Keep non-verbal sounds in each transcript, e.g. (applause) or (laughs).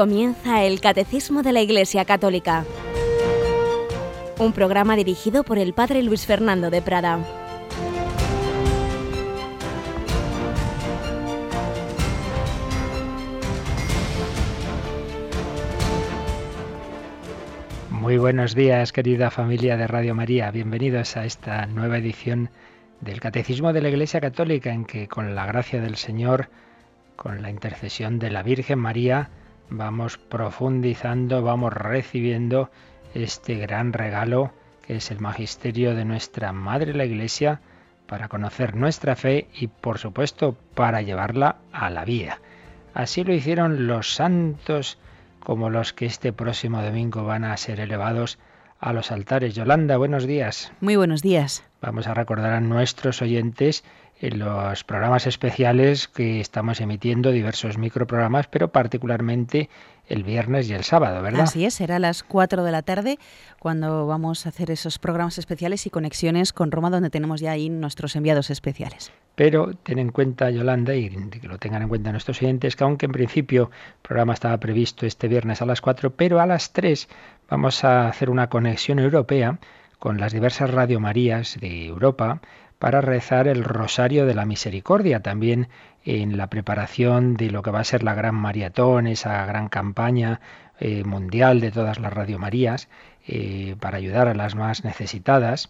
Comienza el Catecismo de la Iglesia Católica, un programa dirigido por el Padre Luis Fernando de Prada. Muy buenos días, querida familia de Radio María. Bienvenidos a esta nueva edición del Catecismo de la Iglesia Católica, en que con la gracia del Señor, con la intercesión de la Virgen María, vamos profundizando, vamos recibiendo este gran regalo que es el magisterio de nuestra Madre la Iglesia para conocer nuestra fe y por supuesto para llevarla a la vida. Así lo hicieron los santos como los que este próximo domingo van a ser elevados a los altares. Yolanda, buenos días. Muy buenos días. Vamos a recordar a nuestros oyentes en los programas especiales que estamos emitiendo, diversos microprogramas, pero particularmente el viernes y el sábado, ¿verdad? Así es, será a las 4 de la tarde cuando vamos a hacer esos programas especiales y conexiones con Roma, donde tenemos ya ahí nuestros enviados especiales. Pero ten en cuenta, Yolanda, y que lo tengan en cuenta nuestros oyentes, que aunque en principio el programa estaba previsto este viernes a las 4, pero a las 3 vamos a hacer una conexión europea con las diversas Radio Marías de Europa para rezar el Rosario de la Misericordia, también en la preparación de lo que va a ser la gran maratón, esa gran campaña eh, mundial de todas las Radio Marías, eh, para ayudar a las más necesitadas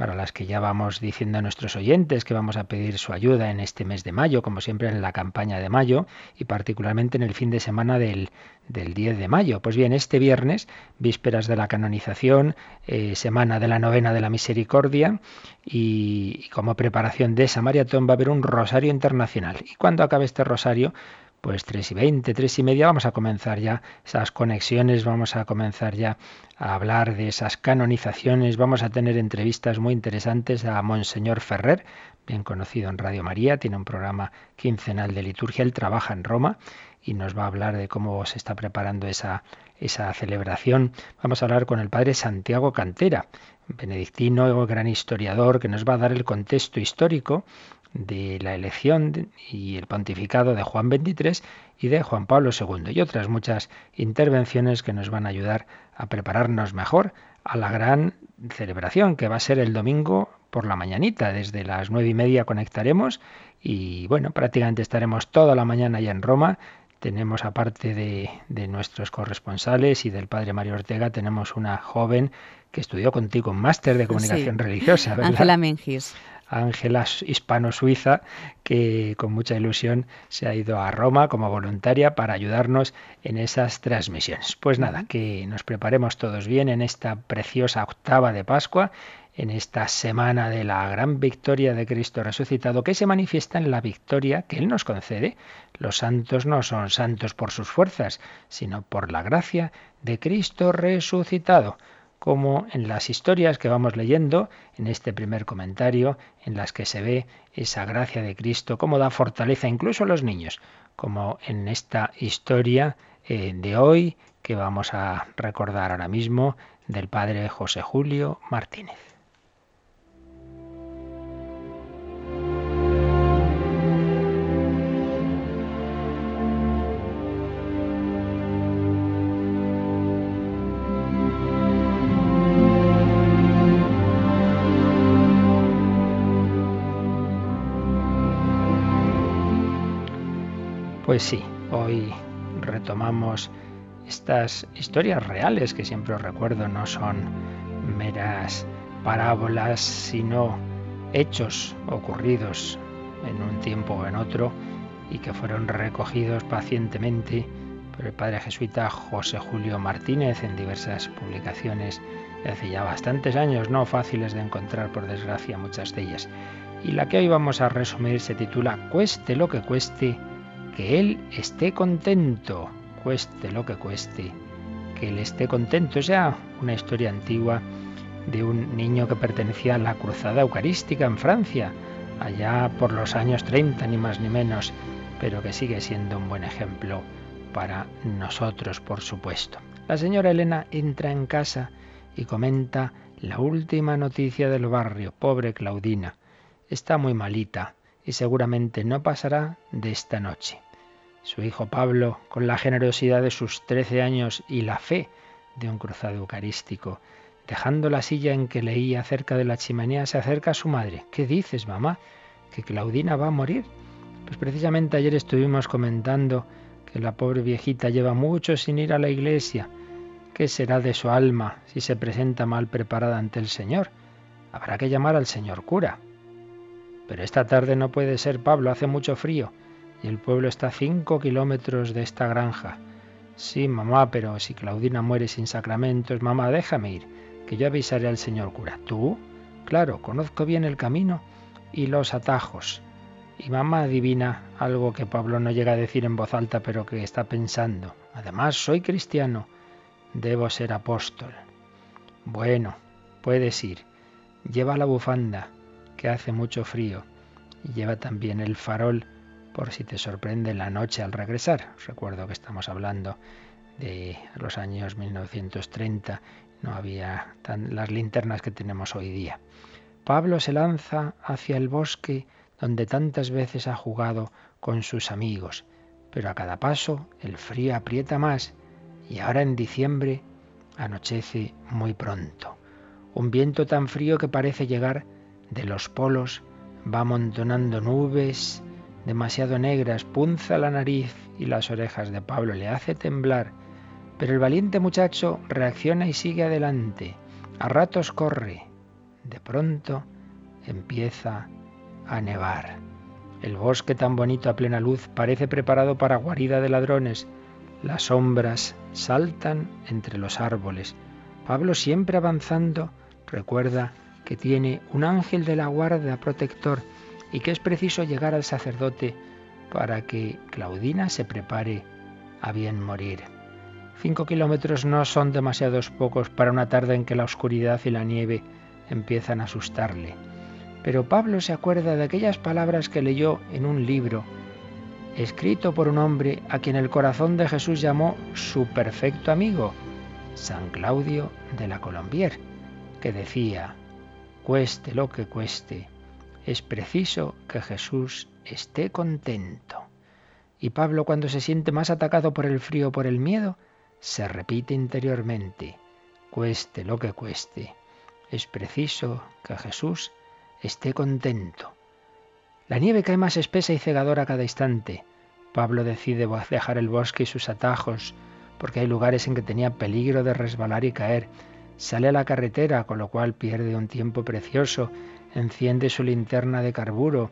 para las que ya vamos diciendo a nuestros oyentes que vamos a pedir su ayuda en este mes de mayo, como siempre en la campaña de mayo y particularmente en el fin de semana del, del 10 de mayo. Pues bien, este viernes, vísperas de la canonización, eh, semana de la novena de la misericordia y, y como preparación de esa maratón va a haber un rosario internacional. Y cuando acabe este rosario, pues tres y veinte, tres y media, vamos a comenzar ya esas conexiones, vamos a comenzar ya a hablar de esas canonizaciones, vamos a tener entrevistas muy interesantes a Monseñor Ferrer, bien conocido en Radio María, tiene un programa quincenal de liturgia, él trabaja en Roma y nos va a hablar de cómo se está preparando esa, esa celebración. Vamos a hablar con el padre Santiago Cantera, benedictino, gran historiador, que nos va a dar el contexto histórico de la elección y el pontificado de Juan XXIII y de Juan Pablo II y otras muchas intervenciones que nos van a ayudar a prepararnos mejor a la gran celebración que va a ser el domingo por la mañanita. Desde las nueve y media conectaremos y bueno, prácticamente estaremos toda la mañana ya en Roma. Tenemos, aparte de, de nuestros corresponsales y del padre Mario Ortega, tenemos una joven que estudió contigo un máster de comunicación Sí. religiosa. Ángela Mengis. Ángela hispano-suiza, que con mucha ilusión se ha ido a Roma como voluntaria para ayudarnos en esas transmisiones. Pues nada, que nos preparemos todos bien en esta preciosa octava de Pascua, en esta semana de la gran victoria de Cristo resucitado, que se manifiesta en la victoria que Él nos concede. Los santos no son santos por sus fuerzas, sino por la gracia de Cristo resucitado como en las historias que vamos leyendo en este primer comentario, en las que se ve esa gracia de Cristo, cómo da fortaleza incluso a los niños, como en esta historia eh, de hoy que vamos a recordar ahora mismo del padre José Julio Martínez. Pues sí, hoy retomamos estas historias reales que siempre os recuerdo, no son meras parábolas, sino hechos ocurridos en un tiempo o en otro y que fueron recogidos pacientemente por el padre jesuita José Julio Martínez en diversas publicaciones hace ya bastantes años, no fáciles de encontrar por desgracia muchas de ellas. Y la que hoy vamos a resumir se titula Cueste lo que cueste, que Él esté contento, cueste lo que cueste, que Él esté contento. O sea, una historia antigua de un niño que pertenecía a la Cruzada Eucarística en Francia, allá por los años 30, ni más ni menos, pero que sigue siendo un buen ejemplo para nosotros, por supuesto. La señora Elena entra en casa y comenta la última noticia del barrio, pobre Claudina. Está muy malita y seguramente no pasará de esta noche. Su hijo Pablo, con la generosidad de sus trece años y la fe de un cruzado eucarístico, dejando la silla en que leía cerca de la chimenea, se acerca a su madre. ¿Qué dices, mamá? ¿Que Claudina va a morir? Pues precisamente ayer estuvimos comentando que la pobre viejita lleva mucho sin ir a la iglesia. ¿Qué será de su alma si se presenta mal preparada ante el Señor? Habrá que llamar al señor cura. Pero esta tarde no puede ser, Pablo, hace mucho frío y el pueblo está a cinco kilómetros de esta granja. Sí, mamá, pero si Claudina muere sin sacramentos, mamá, déjame ir, que yo avisaré al señor cura. ¿Tú? Claro, conozco bien el camino y los atajos. Y mamá adivina algo que Pablo no llega a decir en voz alta, pero que está pensando. Además, soy cristiano. Debo ser apóstol. Bueno, puedes ir. Lleva la bufanda, que hace mucho frío, y lleva también el farol por si te sorprende la noche al regresar. recuerdo que estamos hablando de los años 1930, no había tan, las linternas que tenemos hoy día. Pablo se lanza hacia el bosque donde tantas veces ha jugado con sus amigos, pero a cada paso el frío aprieta más y ahora en diciembre anochece muy pronto. Un viento tan frío que parece llegar de los polos va amontonando nubes demasiado negras, punza la nariz y las orejas de Pablo, le hace temblar. Pero el valiente muchacho reacciona y sigue adelante. A ratos corre. De pronto empieza a nevar. El bosque tan bonito a plena luz parece preparado para guarida de ladrones. Las sombras saltan entre los árboles. Pablo siempre avanzando Recuerda que tiene un ángel de la guarda protector y que es preciso llegar al sacerdote para que Claudina se prepare a bien morir. Cinco kilómetros no son demasiados pocos para una tarde en que la oscuridad y la nieve empiezan a asustarle. Pero Pablo se acuerda de aquellas palabras que leyó en un libro, escrito por un hombre a quien el corazón de Jesús llamó su perfecto amigo, San Claudio de la Colombier que decía, cueste lo que cueste, es preciso que Jesús esté contento. Y Pablo cuando se siente más atacado por el frío o por el miedo, se repite interiormente, cueste lo que cueste, es preciso que Jesús esté contento. La nieve cae más espesa y cegadora cada instante. Pablo decide dejar el bosque y sus atajos, porque hay lugares en que tenía peligro de resbalar y caer, Sale a la carretera, con lo cual pierde un tiempo precioso, enciende su linterna de carburo,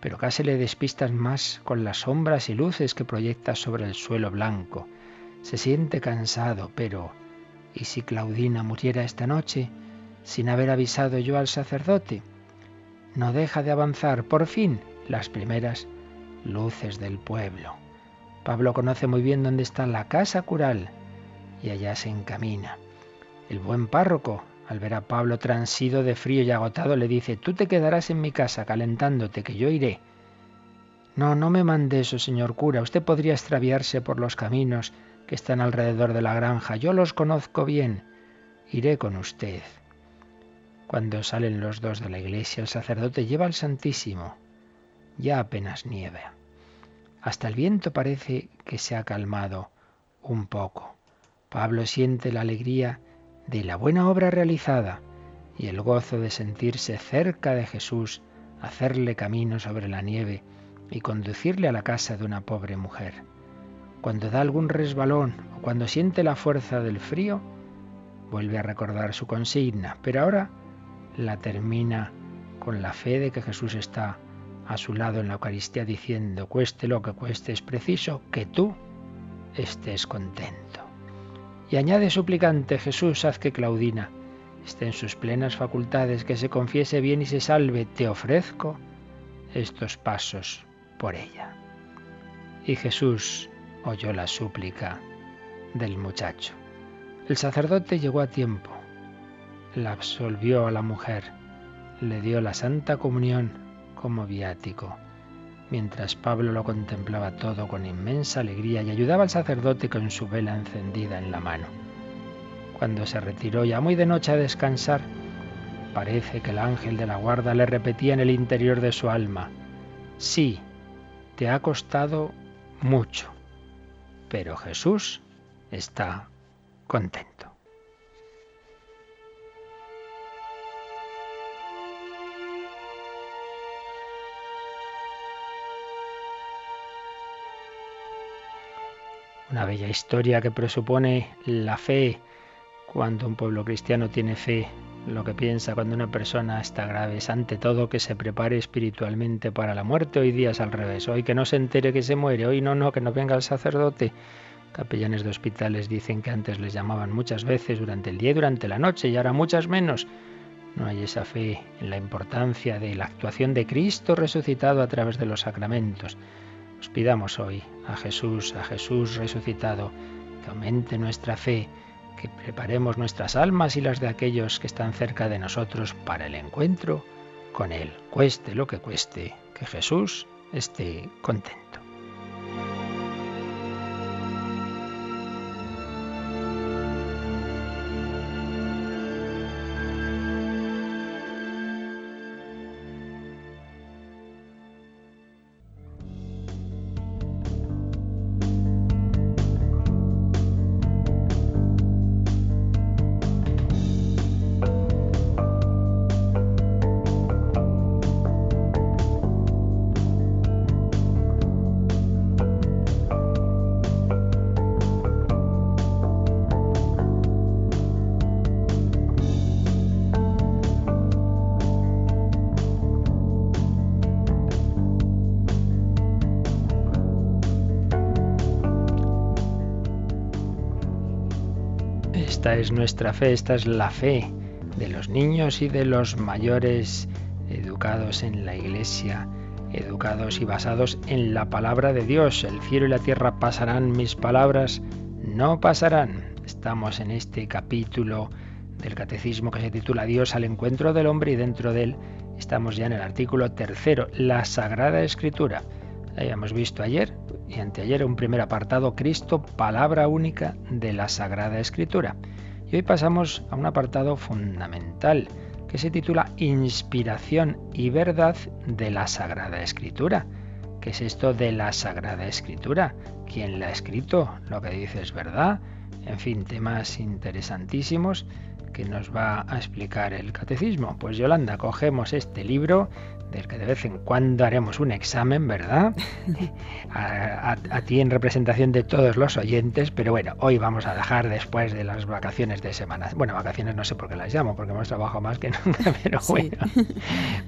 pero casi le despistas más con las sombras y luces que proyecta sobre el suelo blanco. Se siente cansado, pero ¿y si Claudina muriera esta noche sin haber avisado yo al sacerdote? No deja de avanzar, por fin, las primeras luces del pueblo. Pablo conoce muy bien dónde está la casa cural y allá se encamina. El buen párroco, al ver a Pablo transido de frío y agotado, le dice, tú te quedarás en mi casa calentándote, que yo iré. No, no me mande eso, señor cura. Usted podría extraviarse por los caminos que están alrededor de la granja. Yo los conozco bien. Iré con usted. Cuando salen los dos de la iglesia, el sacerdote lleva al Santísimo. Ya apenas nieve. Hasta el viento parece que se ha calmado un poco. Pablo siente la alegría de la buena obra realizada y el gozo de sentirse cerca de Jesús, hacerle camino sobre la nieve y conducirle a la casa de una pobre mujer. Cuando da algún resbalón o cuando siente la fuerza del frío, vuelve a recordar su consigna, pero ahora la termina con la fe de que Jesús está a su lado en la Eucaristía diciendo, cueste lo que cueste, es preciso que tú estés contento. Y añade suplicante, Jesús, haz que Claudina esté en sus plenas facultades, que se confiese bien y se salve. Te ofrezco estos pasos por ella. Y Jesús oyó la súplica del muchacho. El sacerdote llegó a tiempo, la absolvió a la mujer, le dio la santa comunión como viático mientras Pablo lo contemplaba todo con inmensa alegría y ayudaba al sacerdote con su vela encendida en la mano. Cuando se retiró ya muy de noche a descansar, parece que el ángel de la guarda le repetía en el interior de su alma, sí, te ha costado mucho. Pero Jesús está contento. Una bella historia que presupone la fe. Cuando un pueblo cristiano tiene fe, lo que piensa cuando una persona está grave es ante todo que se prepare espiritualmente para la muerte. Hoy día es al revés. Hoy que no se entere que se muere. Hoy no, no, que no venga el sacerdote. Capellanes de hospitales dicen que antes les llamaban muchas veces durante el día y durante la noche y ahora muchas menos. No hay esa fe en la importancia de la actuación de Cristo resucitado a través de los sacramentos. Os pidamos hoy a Jesús, a Jesús resucitado, que aumente nuestra fe, que preparemos nuestras almas y las de aquellos que están cerca de nosotros para el encuentro con Él, cueste lo que cueste, que Jesús esté contento. Es nuestra fe, esta es la fe de los niños y de los mayores educados en la iglesia, educados y basados en la palabra de Dios. El cielo y la tierra pasarán, mis palabras no pasarán. Estamos en este capítulo del catecismo que se titula Dios al encuentro del hombre y dentro de él estamos ya en el artículo tercero, la Sagrada Escritura. Habíamos visto ayer y anteayer un primer apartado, Cristo, palabra única de la Sagrada Escritura. Y hoy pasamos a un apartado fundamental que se titula Inspiración y verdad de la Sagrada Escritura. ¿Qué es esto de la Sagrada Escritura? ¿Quién la ha escrito? ¿Lo que dice es verdad? En fin, temas interesantísimos que nos va a explicar el catecismo. Pues Yolanda, cogemos este libro del que de vez en cuando haremos un examen, ¿verdad? (laughs) A, ti en representación de todos los oyentes, pero bueno, hoy vamos a dejar después de las vacaciones de semana. Bueno, vacaciones no sé por qué las llamo, porque hemos trabajado más que (laughs) nunca, pero bueno,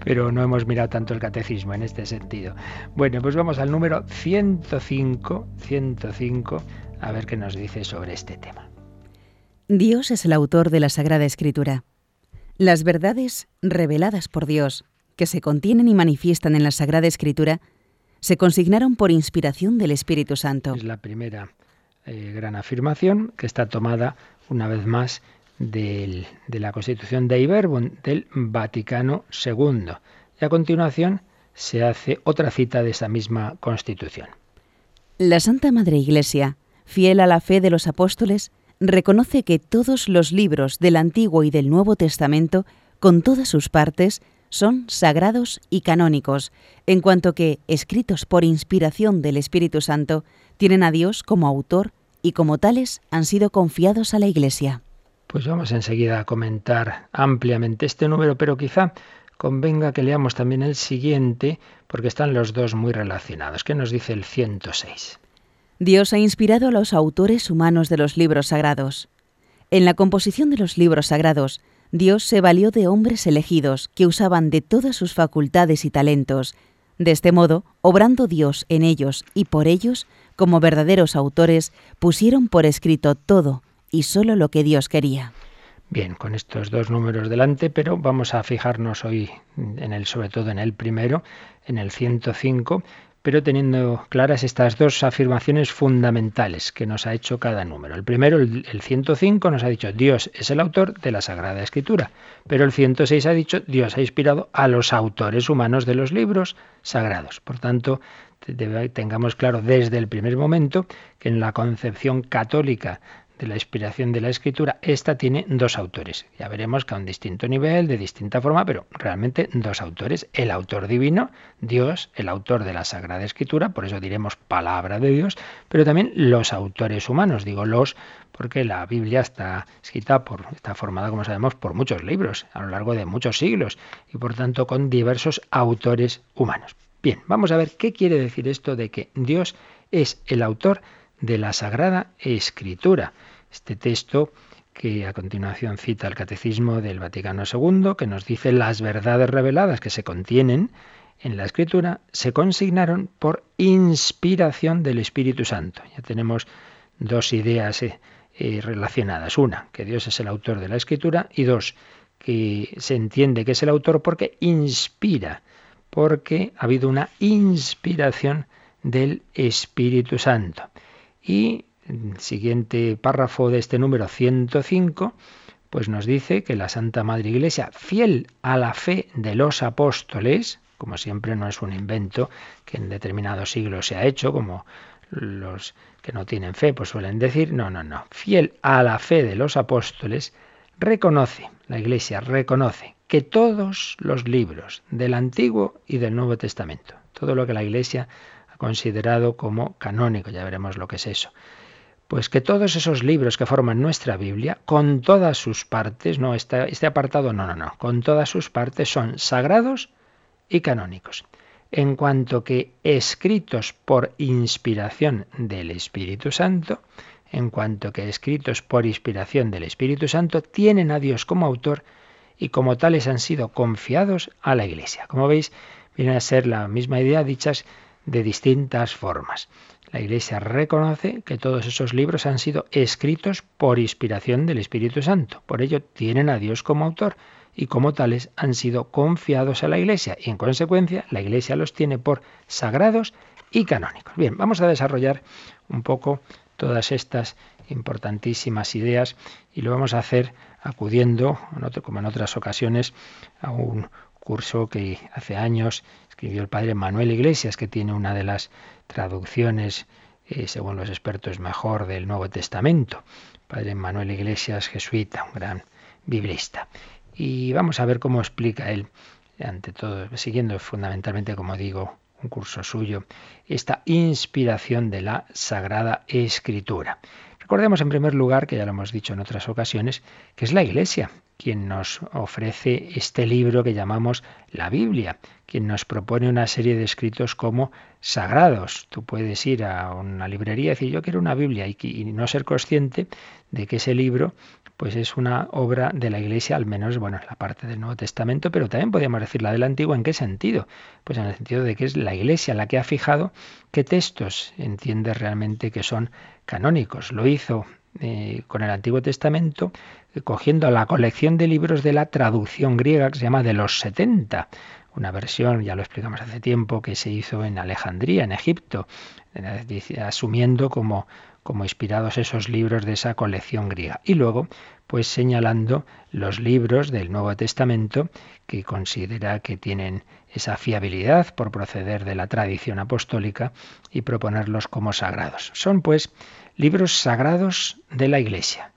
pero no hemos mirado tanto el catecismo en este sentido. Bueno, pues vamos al número 105, 105, a ver qué nos dice sobre este tema. Dios es el autor de la Sagrada Escritura. Las verdades reveladas por Dios que se contienen y manifiestan en la Sagrada Escritura se consignaron por inspiración del Espíritu Santo. Es la primera eh, gran afirmación que está tomada una vez más de la Constitución de Iberbum del Vaticano II. Y a continuación se hace otra cita de esa misma Constitución. La Santa Madre Iglesia, fiel a la fe de los apóstoles, reconoce que todos los libros del Antiguo y del Nuevo Testamento, con todas sus partes, son sagrados y canónicos, en cuanto que, escritos por inspiración del Espíritu Santo, tienen a Dios como autor y como tales han sido confiados a la Iglesia. Pues vamos enseguida a comentar ampliamente este número, pero quizá convenga que leamos también el siguiente, porque están los dos muy relacionados. ¿Qué nos dice el 106? Dios ha inspirado a los autores humanos de los libros sagrados. En la composición de los libros sagrados, Dios se valió de hombres elegidos que usaban de todas sus facultades y talentos. De este modo, obrando Dios en ellos y por ellos, como verdaderos autores, pusieron por escrito todo y solo lo que Dios quería. Bien, con estos dos números delante, pero vamos a fijarnos hoy en el, sobre todo en el primero, en el 105, pero teniendo claras estas dos afirmaciones fundamentales que nos ha hecho cada número. El primero, el, 105, nos ha dicho Dios es el autor de la Sagrada Escritura, pero el 106 ha dicho Dios ha inspirado a los autores humanos de los libros sagrados. Por tanto, tengamos claro desde el primer momento que en la concepción católica de la inspiración de la escritura, esta tiene dos autores. Ya veremos que a un distinto nivel, de distinta forma, pero realmente dos autores. El autor divino, Dios, el autor de la Sagrada Escritura, por eso diremos palabra de Dios, pero también los autores humanos, digo los porque la Biblia está escrita por, está formada, como sabemos, por muchos libros a lo largo de muchos siglos y por tanto con diversos autores humanos. Bien, vamos a ver qué quiere decir esto de que Dios es el autor de la Sagrada Escritura. Este texto que a continuación cita el Catecismo del Vaticano II, que nos dice las verdades reveladas que se contienen en la Escritura, se consignaron por inspiración del Espíritu Santo. Ya tenemos dos ideas eh, eh, relacionadas. Una, que Dios es el autor de la Escritura, y dos, que se entiende que es el autor porque inspira, porque ha habido una inspiración del Espíritu Santo. Y el siguiente párrafo de este número 105, pues nos dice que la Santa Madre Iglesia, fiel a la fe de los apóstoles, como siempre no es un invento que en determinados siglos se ha hecho, como los que no tienen fe pues suelen decir, no, no, no, fiel a la fe de los apóstoles, reconoce, la Iglesia reconoce que todos los libros del Antiguo y del Nuevo Testamento, todo lo que la Iglesia considerado como canónico, ya veremos lo que es eso. Pues que todos esos libros que forman nuestra Biblia, con todas sus partes, no, este, este apartado no, no, no, con todas sus partes son sagrados y canónicos. En cuanto que escritos por inspiración del Espíritu Santo, en cuanto que escritos por inspiración del Espíritu Santo, tienen a Dios como autor y como tales han sido confiados a la Iglesia. Como veis, viene a ser la misma idea dichas de distintas formas. La Iglesia reconoce que todos esos libros han sido escritos por inspiración del Espíritu Santo. Por ello tienen a Dios como autor y como tales han sido confiados a la Iglesia y en consecuencia la Iglesia los tiene por sagrados y canónicos. Bien, vamos a desarrollar un poco todas estas importantísimas ideas y lo vamos a hacer acudiendo, como en otras ocasiones, a un curso que hace años escribió el padre Manuel Iglesias, que tiene una de las traducciones, eh, según los expertos, mejor del Nuevo Testamento. Padre Manuel Iglesias, jesuita, un gran biblista. Y vamos a ver cómo explica él, ante todo, siguiendo fundamentalmente, como digo, un curso suyo, esta inspiración de la Sagrada Escritura. Recordemos en primer lugar, que ya lo hemos dicho en otras ocasiones, que es la Iglesia quien nos ofrece este libro que llamamos la Biblia, quien nos propone una serie de escritos como sagrados. Tú puedes ir a una librería y decir yo quiero una Biblia y, no ser consciente de que ese libro pues es una obra de la Iglesia, al menos, bueno, la parte del Nuevo Testamento, pero también podríamos decir la del Antiguo, ¿en qué sentido? Pues en el sentido de que es la Iglesia la que ha fijado qué textos entiende realmente que son canónicos. Lo hizo eh, con el Antiguo Testamento, eh, cogiendo la colección de libros de la traducción griega que se llama de los 70, una versión, ya lo explicamos hace tiempo, que se hizo en Alejandría, en Egipto, asumiendo como, como inspirados esos libros de esa colección griega. Y luego, pues señalando los libros del Nuevo Testamento que considera que tienen esa fiabilidad por proceder de la tradición apostólica y proponerlos como sagrados. Son pues libros sagrados de la Iglesia.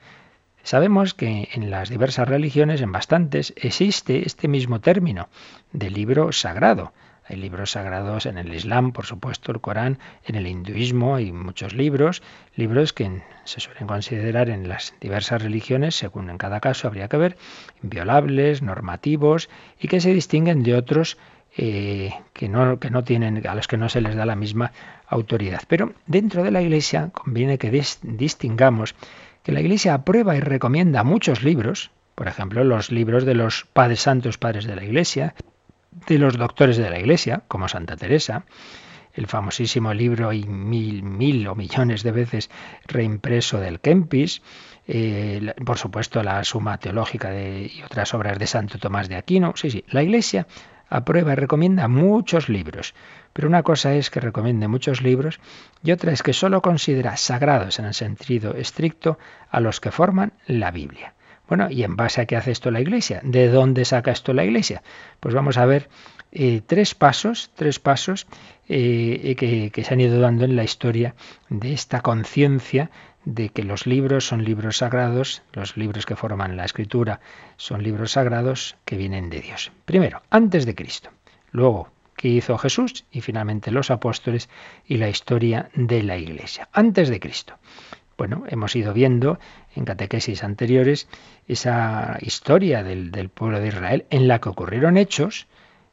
Sabemos que en las diversas religiones, en bastantes, existe este mismo término de libro sagrado. Libros sagrados en el Islam, por supuesto, el Corán, en el hinduismo hay muchos libros, libros que se suelen considerar en las diversas religiones, según en cada caso habría que ver, inviolables, normativos y que se distinguen de otros eh, que, no, que no tienen, a los que no se les da la misma autoridad. Pero dentro de la Iglesia conviene que distingamos que la Iglesia aprueba y recomienda muchos libros, por ejemplo, los libros de los padres santos, padres de la Iglesia, de los doctores de la Iglesia, como Santa Teresa, el famosísimo libro y mil, mil o millones de veces reimpreso del Kempis, eh, por supuesto la Suma Teológica de, y otras obras de Santo Tomás de Aquino. Sí, sí, la Iglesia aprueba y recomienda muchos libros. Pero una cosa es que recomiende muchos libros y otra es que solo considera sagrados en el sentido estricto a los que forman la Biblia. Bueno, ¿y en base a qué hace esto la Iglesia? ¿De dónde saca esto la Iglesia? Pues vamos a ver eh, tres pasos, tres pasos eh, que, que se han ido dando en la historia de esta conciencia de que los libros son libros sagrados, los libros que forman la escritura son libros sagrados que vienen de Dios. Primero, antes de Cristo. Luego, ¿qué hizo Jesús? Y finalmente los apóstoles y la historia de la Iglesia. Antes de Cristo. Bueno, hemos ido viendo en catequesis anteriores esa historia del, pueblo de Israel en la que ocurrieron hechos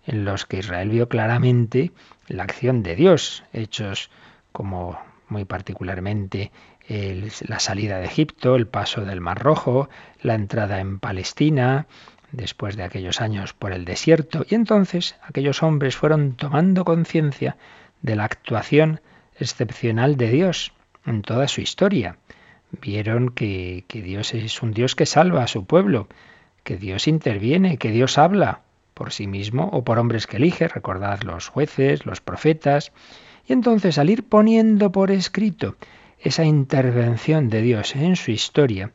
en los que Israel vio claramente la acción de Dios, hechos como muy particularmente la salida de Egipto, el paso del Mar Rojo, la entrada en Palestina, después de aquellos años por el desierto, y entonces aquellos hombres fueron tomando conciencia de la actuación excepcional de Dios en toda su historia. Vieron que, Dios es un Dios que salva a su pueblo, que Dios interviene, que Dios habla por sí mismo o por hombres que elige, recordad los jueces, los profetas, y entonces al ir poniendo por escrito esa intervención de Dios en su historia,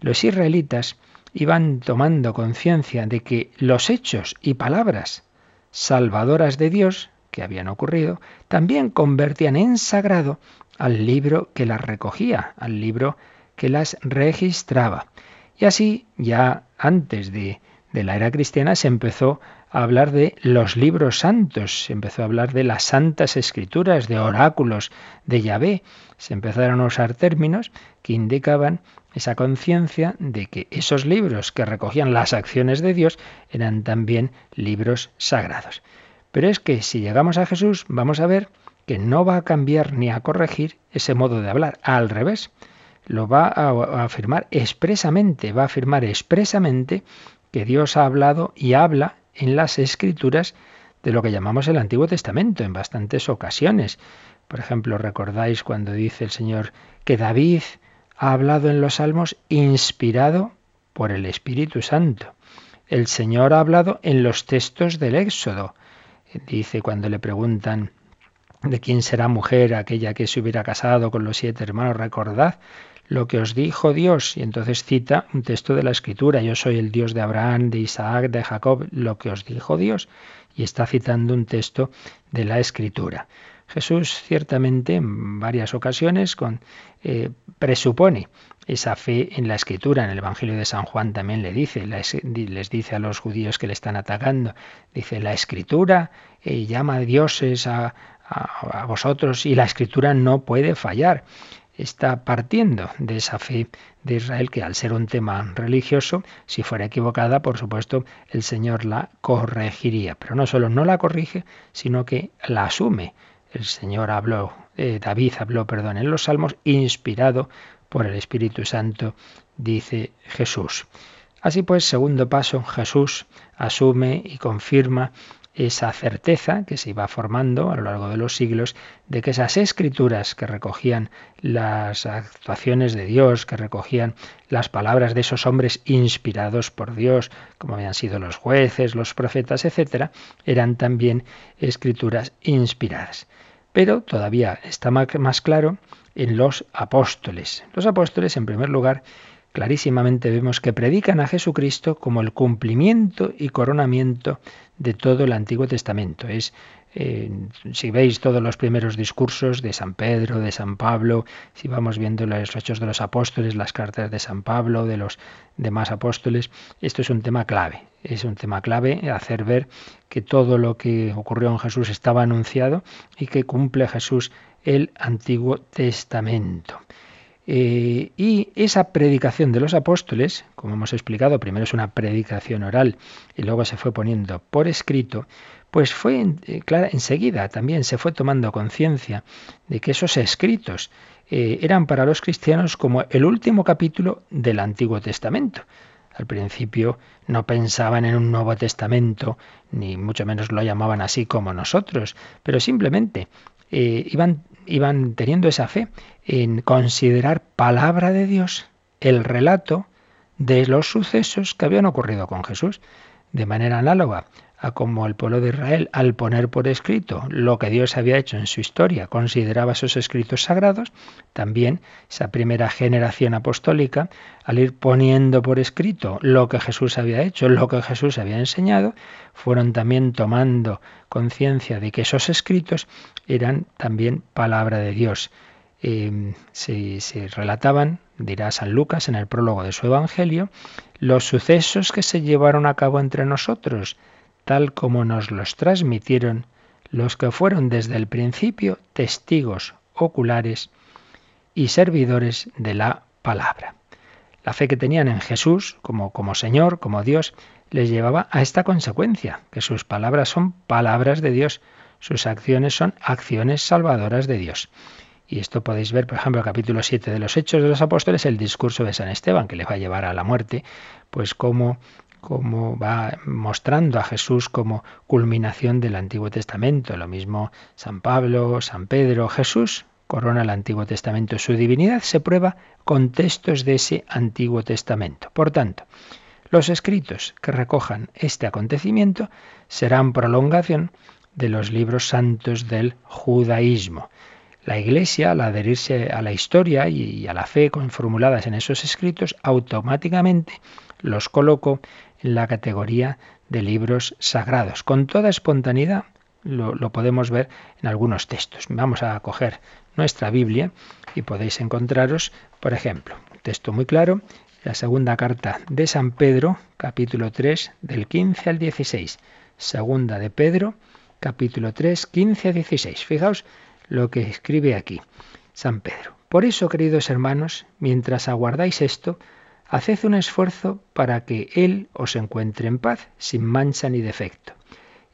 los israelitas iban tomando conciencia de que los hechos y palabras salvadoras de Dios que habían ocurrido también convertían en sagrado al libro que las recogía, al libro que las registraba. Y así, ya antes de, de la era cristiana, se empezó a hablar de los libros santos, se empezó a hablar de las santas escrituras, de oráculos, de Yahvé. Se empezaron a usar términos que indicaban esa conciencia de que esos libros que recogían las acciones de Dios eran también libros sagrados. Pero es que si llegamos a Jesús vamos a ver que no va a cambiar ni a corregir ese modo de hablar, al revés, lo va a afirmar expresamente, va a afirmar expresamente que Dios ha hablado y habla en las escrituras de lo que llamamos el Antiguo Testamento en bastantes ocasiones. Por ejemplo, recordáis cuando dice el Señor que David ha hablado en los salmos inspirado por el Espíritu Santo. El Señor ha hablado en los textos del Éxodo. Dice cuando le preguntan de quién será mujer aquella que se hubiera casado con los siete hermanos, recordad lo que os dijo Dios. Y entonces cita un texto de la Escritura, yo soy el Dios de Abraham, de Isaac, de Jacob, lo que os dijo Dios. Y está citando un texto de la Escritura. Jesús ciertamente en varias ocasiones con, eh, presupone esa fe en la escritura. En el Evangelio de San Juan también le dice, les dice a los judíos que le están atacando, dice, la escritura eh, llama a dioses a, a vosotros y la escritura no puede fallar está partiendo de esa fe de Israel que al ser un tema religioso, si fuera equivocada, por supuesto, el Señor la corregiría. Pero no solo no la corrige, sino que la asume. El Señor habló, eh, David habló, perdón, en los Salmos, inspirado por el Espíritu Santo, dice Jesús. Así pues, segundo paso, Jesús asume y confirma esa certeza que se iba formando a lo largo de los siglos de que esas escrituras que recogían las actuaciones de Dios, que recogían las palabras de esos hombres inspirados por Dios, como habían sido los jueces, los profetas, etcétera, eran también escrituras inspiradas. Pero todavía está más claro en los apóstoles. Los apóstoles, en primer lugar, clarísimamente vemos que predican a Jesucristo como el cumplimiento y coronamiento de todo el Antiguo Testamento. Es eh, si veis todos los primeros discursos de San Pedro, de San Pablo, si vamos viendo los hechos de los apóstoles, las cartas de San Pablo, de los demás apóstoles, esto es un tema clave. Es un tema clave hacer ver que todo lo que ocurrió en Jesús estaba anunciado y que cumple Jesús el Antiguo Testamento. Eh, y esa predicación de los apóstoles, como hemos explicado, primero es una predicación oral y luego se fue poniendo por escrito, pues fue eh, clara, enseguida también se fue tomando conciencia de que esos escritos eh, eran para los cristianos como el último capítulo del Antiguo Testamento. Al principio no pensaban en un Nuevo Testamento, ni mucho menos lo llamaban así como nosotros, pero simplemente iban iban teniendo esa fe en considerar palabra de Dios el relato de los sucesos que habían ocurrido con Jesús. De manera análoga a como el pueblo de Israel, al poner por escrito lo que Dios había hecho en su historia, consideraba esos escritos sagrados, también esa primera generación apostólica, al ir poniendo por escrito lo que Jesús había hecho, lo que Jesús había enseñado, fueron también tomando conciencia de que esos escritos eran también palabra de Dios. eh, se, se relataban, dirá San Lucas en el prólogo de su Evangelio, los sucesos que se llevaron a cabo entre nosotros, tal como nos los transmitieron los que fueron desde el principio testigos oculares y servidores de la palabra. La fe que tenían en Jesús como, como Señor, como Dios, les llevaba a esta consecuencia, que sus palabras son palabras de Dios, sus acciones son acciones salvadoras de Dios. Y esto podéis ver, por ejemplo, el capítulo 7 de los Hechos de los Apóstoles, el discurso de San Esteban, que le va a llevar a la muerte, pues cómo, cómo va mostrando a Jesús como culminación del Antiguo Testamento. Lo mismo San Pablo, San Pedro, Jesús corona el Antiguo Testamento. Su divinidad se prueba con textos de ese Antiguo Testamento. Por tanto, los escritos que recojan este acontecimiento serán prolongación de los libros santos del judaísmo. La Iglesia, al adherirse a la historia y a la fe formuladas en esos escritos, automáticamente los colocó en la categoría de libros sagrados. Con toda espontaneidad lo, podemos ver en algunos textos. Vamos a coger nuestra Biblia y podéis encontraros, por ejemplo, un texto muy claro, la segunda carta de San Pedro, capítulo 3, del 15 al 16. Segunda de Pedro, capítulo 3, 15 a 16. Fijaos lo que escribe aquí San Pedro. Por eso, queridos hermanos, mientras aguardáis esto, haced un esfuerzo para que Él os encuentre en paz, sin mancha ni defecto.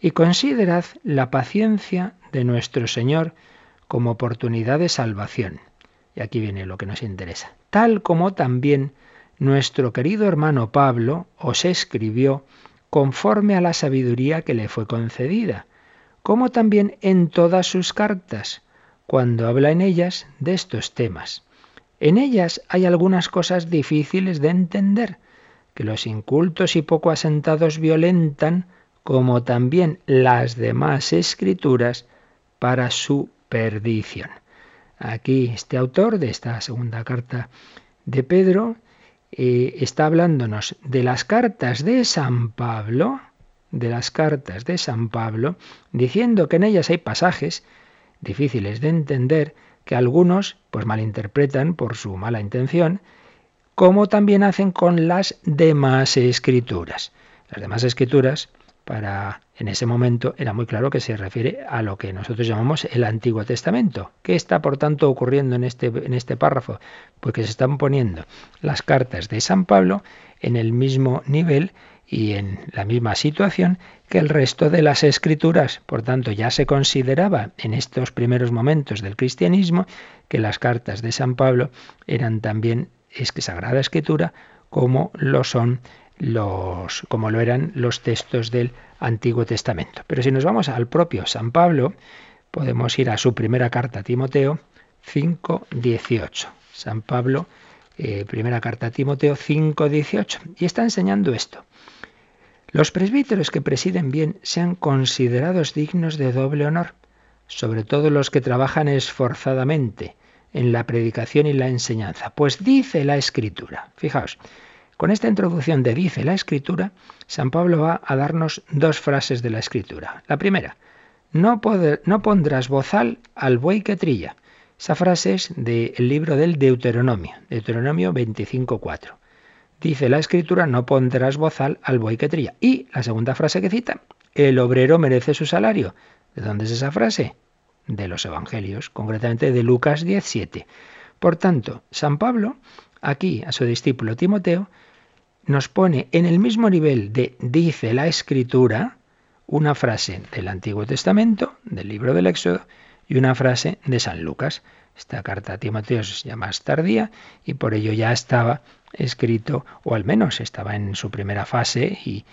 Y considerad la paciencia de nuestro Señor como oportunidad de salvación. Y aquí viene lo que nos interesa. Tal como también nuestro querido hermano Pablo os escribió conforme a la sabiduría que le fue concedida, como también en todas sus cartas, cuando habla en ellas de estos temas. En ellas hay algunas cosas difíciles de entender, que los incultos y poco asentados violentan, como también las demás escrituras, para su perdición. Aquí este autor de esta segunda carta de Pedro eh, está hablándonos de las cartas de San Pablo, de las cartas de San Pablo, diciendo que en ellas hay pasajes difíciles de entender, que algunos pues malinterpretan por su mala intención, como también hacen con las demás escrituras. Las demás escrituras para en ese momento era muy claro que se refiere a lo que nosotros llamamos el Antiguo Testamento. ¿Qué está por tanto ocurriendo en este, en este párrafo? Pues que se están poniendo las cartas de San Pablo en el mismo nivel y en la misma situación que el resto de las escrituras. Por tanto, ya se consideraba en estos primeros momentos del cristianismo que las cartas de San Pablo eran también sagrada escritura como lo son los, como lo eran los textos del Antiguo Testamento. Pero si nos vamos al propio San Pablo, podemos ir a su primera carta a Timoteo 5.18. San Pablo, eh, primera carta a Timoteo 5.18. Y está enseñando esto. Los presbíteros que presiden bien sean considerados dignos de doble honor, sobre todo los que trabajan esforzadamente en la predicación y la enseñanza. Pues dice la Escritura. Fijaos, con esta introducción de dice la escritura, San Pablo va a darnos dos frases de la escritura. La primera, no, pondrás bozal al buey que trilla. Esa frase es del libro del Deuteronomio, Deuteronomio 25.4. Dice la escritura, no pondrás bozal al buey. Y la segunda frase que cita, el obrero merece su salario. ¿De dónde es esa frase? De los evangelios, concretamente de Lucas 17. Por tanto, San Pablo, aquí a su discípulo Timoteo, nos pone en el mismo nivel de dice la escritura una frase del Antiguo Testamento, del libro del Éxodo, y una frase de San Lucas. Esta carta a Timoteo es ya más tardía y por ello ya estaba escrito, o al menos estaba en su primera fase y,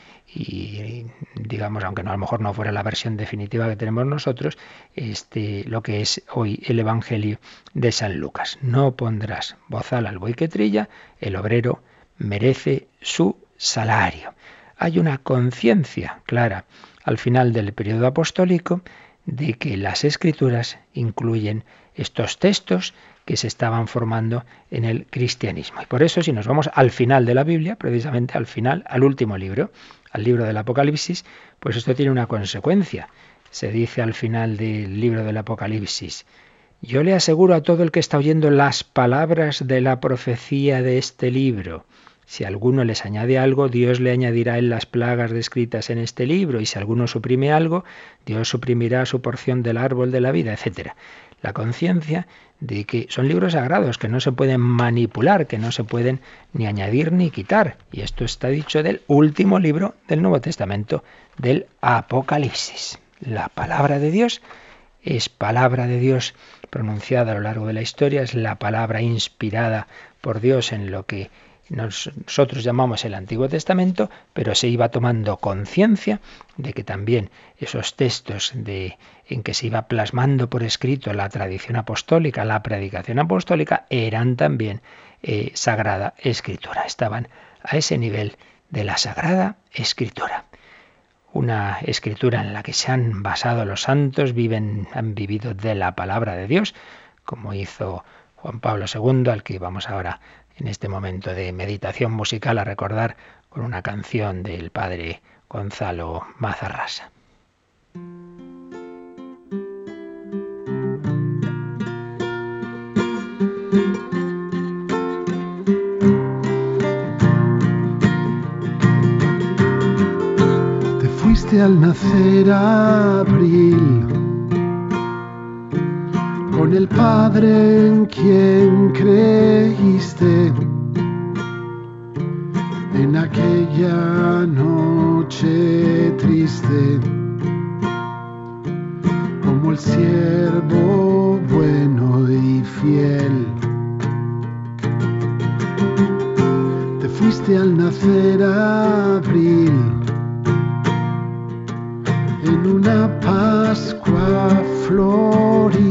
digamos, aunque no, a lo mejor no fuera la versión definitiva que tenemos nosotros, este, lo que es hoy el Evangelio de San Lucas. No pondrás bozal al buey que trilla, el obrero merece su salario. Hay una conciencia clara al final del periodo apostólico de que las escrituras incluyen estos textos que se estaban formando en el cristianismo. Y por eso, si nos vamos al final de la Biblia, precisamente al final, al último libro, al libro del Apocalipsis, pues esto tiene una consecuencia. Se dice al final del libro del Apocalipsis, Yo le aseguro a todo el que está oyendo las palabras de la profecía de este libro. Si alguno les añade algo, Dios le añadirá en las plagas descritas en este libro, y si alguno suprime algo, Dios suprimirá su porción del árbol de la vida, etc. La conciencia de que son libros sagrados, que no se pueden manipular, que no se pueden ni añadir ni quitar. Y esto está dicho del último libro del Nuevo Testamento, del Apocalipsis. La palabra de Dios es palabra de Dios pronunciada a lo largo de la historia, es la palabra inspirada por Dios en lo que nosotros llamamos el Antiguo Testamento, pero se iba tomando conciencia de que también esos textos en que se iba plasmando por escrito la tradición apostólica, la predicación apostólica, eran también eh, sagrada escritura, estaban a ese nivel de la sagrada escritura. Una escritura en la que se han basado los santos, viven, han vivido de la palabra de Dios, como hizo Juan Pablo II, al que vamos ahora en este momento de meditación musical a recordar con una canción del padre Gonzalo Mazarrasa. Te fuiste al nacer abril con el Padre en quien creíste. En aquella noche triste, como el siervo bueno y fiel. Te fuiste al nacer abril en una Pascua florida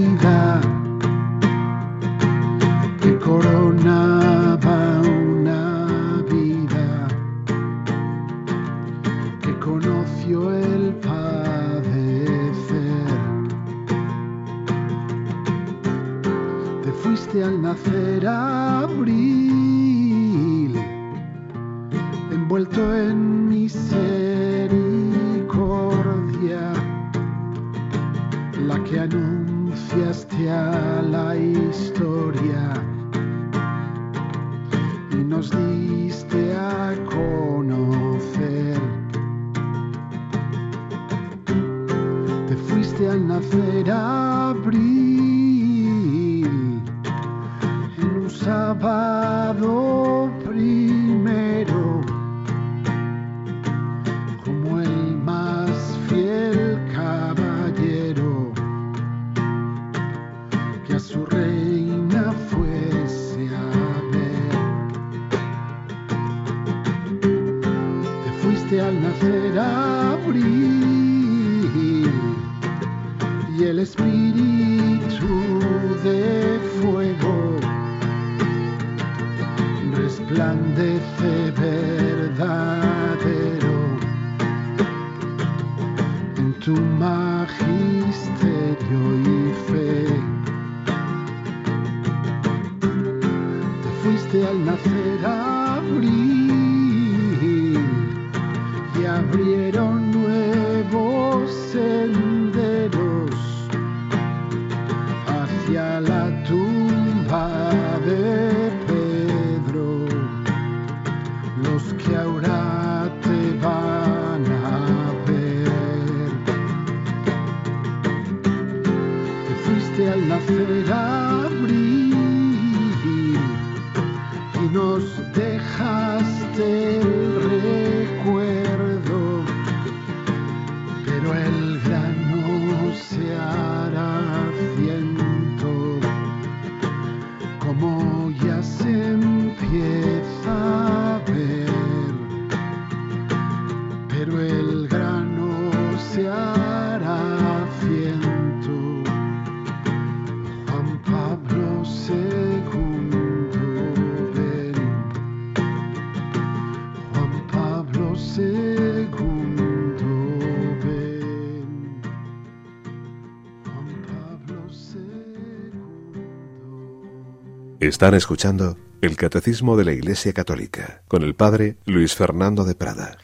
Están escuchando el Catecismo de la Iglesia Católica con el Padre Luis Fernando de Prada.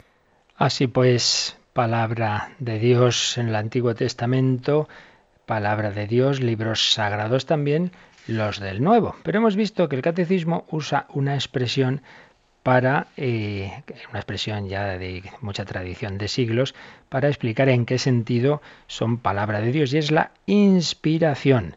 Así pues, palabra de Dios en el Antiguo Testamento, palabra de Dios, libros sagrados también, los del Nuevo. Pero hemos visto que el catecismo usa una expresión para, eh, una expresión ya de mucha tradición de siglos, para explicar en qué sentido son palabra de Dios, y es la inspiración.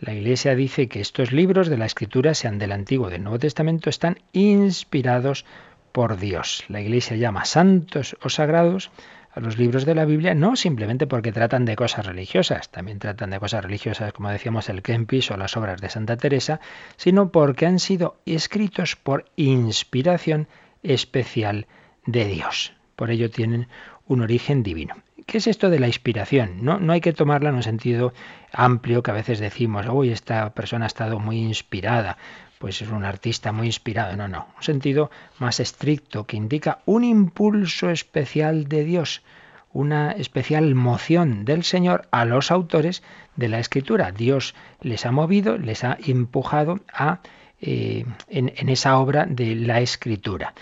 La Iglesia dice que estos libros de la Escritura, sean del Antiguo o del Nuevo Testamento, están inspirados por Dios. La Iglesia llama santos o sagrados a los libros de la Biblia no simplemente porque tratan de cosas religiosas, también tratan de cosas religiosas como decíamos el Kempis o las obras de Santa Teresa, sino porque han sido escritos por inspiración especial de Dios. Por ello tienen un origen divino. ¿Qué es esto de la inspiración? No, no hay que tomarla en un sentido amplio que a veces decimos, uy, esta persona ha estado muy inspirada pues es un artista muy inspirado. No, no, un sentido más estricto que indica un impulso especial de Dios, una especial moción del Señor a los autores de la Escritura. Dios les ha movido, les ha empujado a, eh, en, esa obra de la Escritura.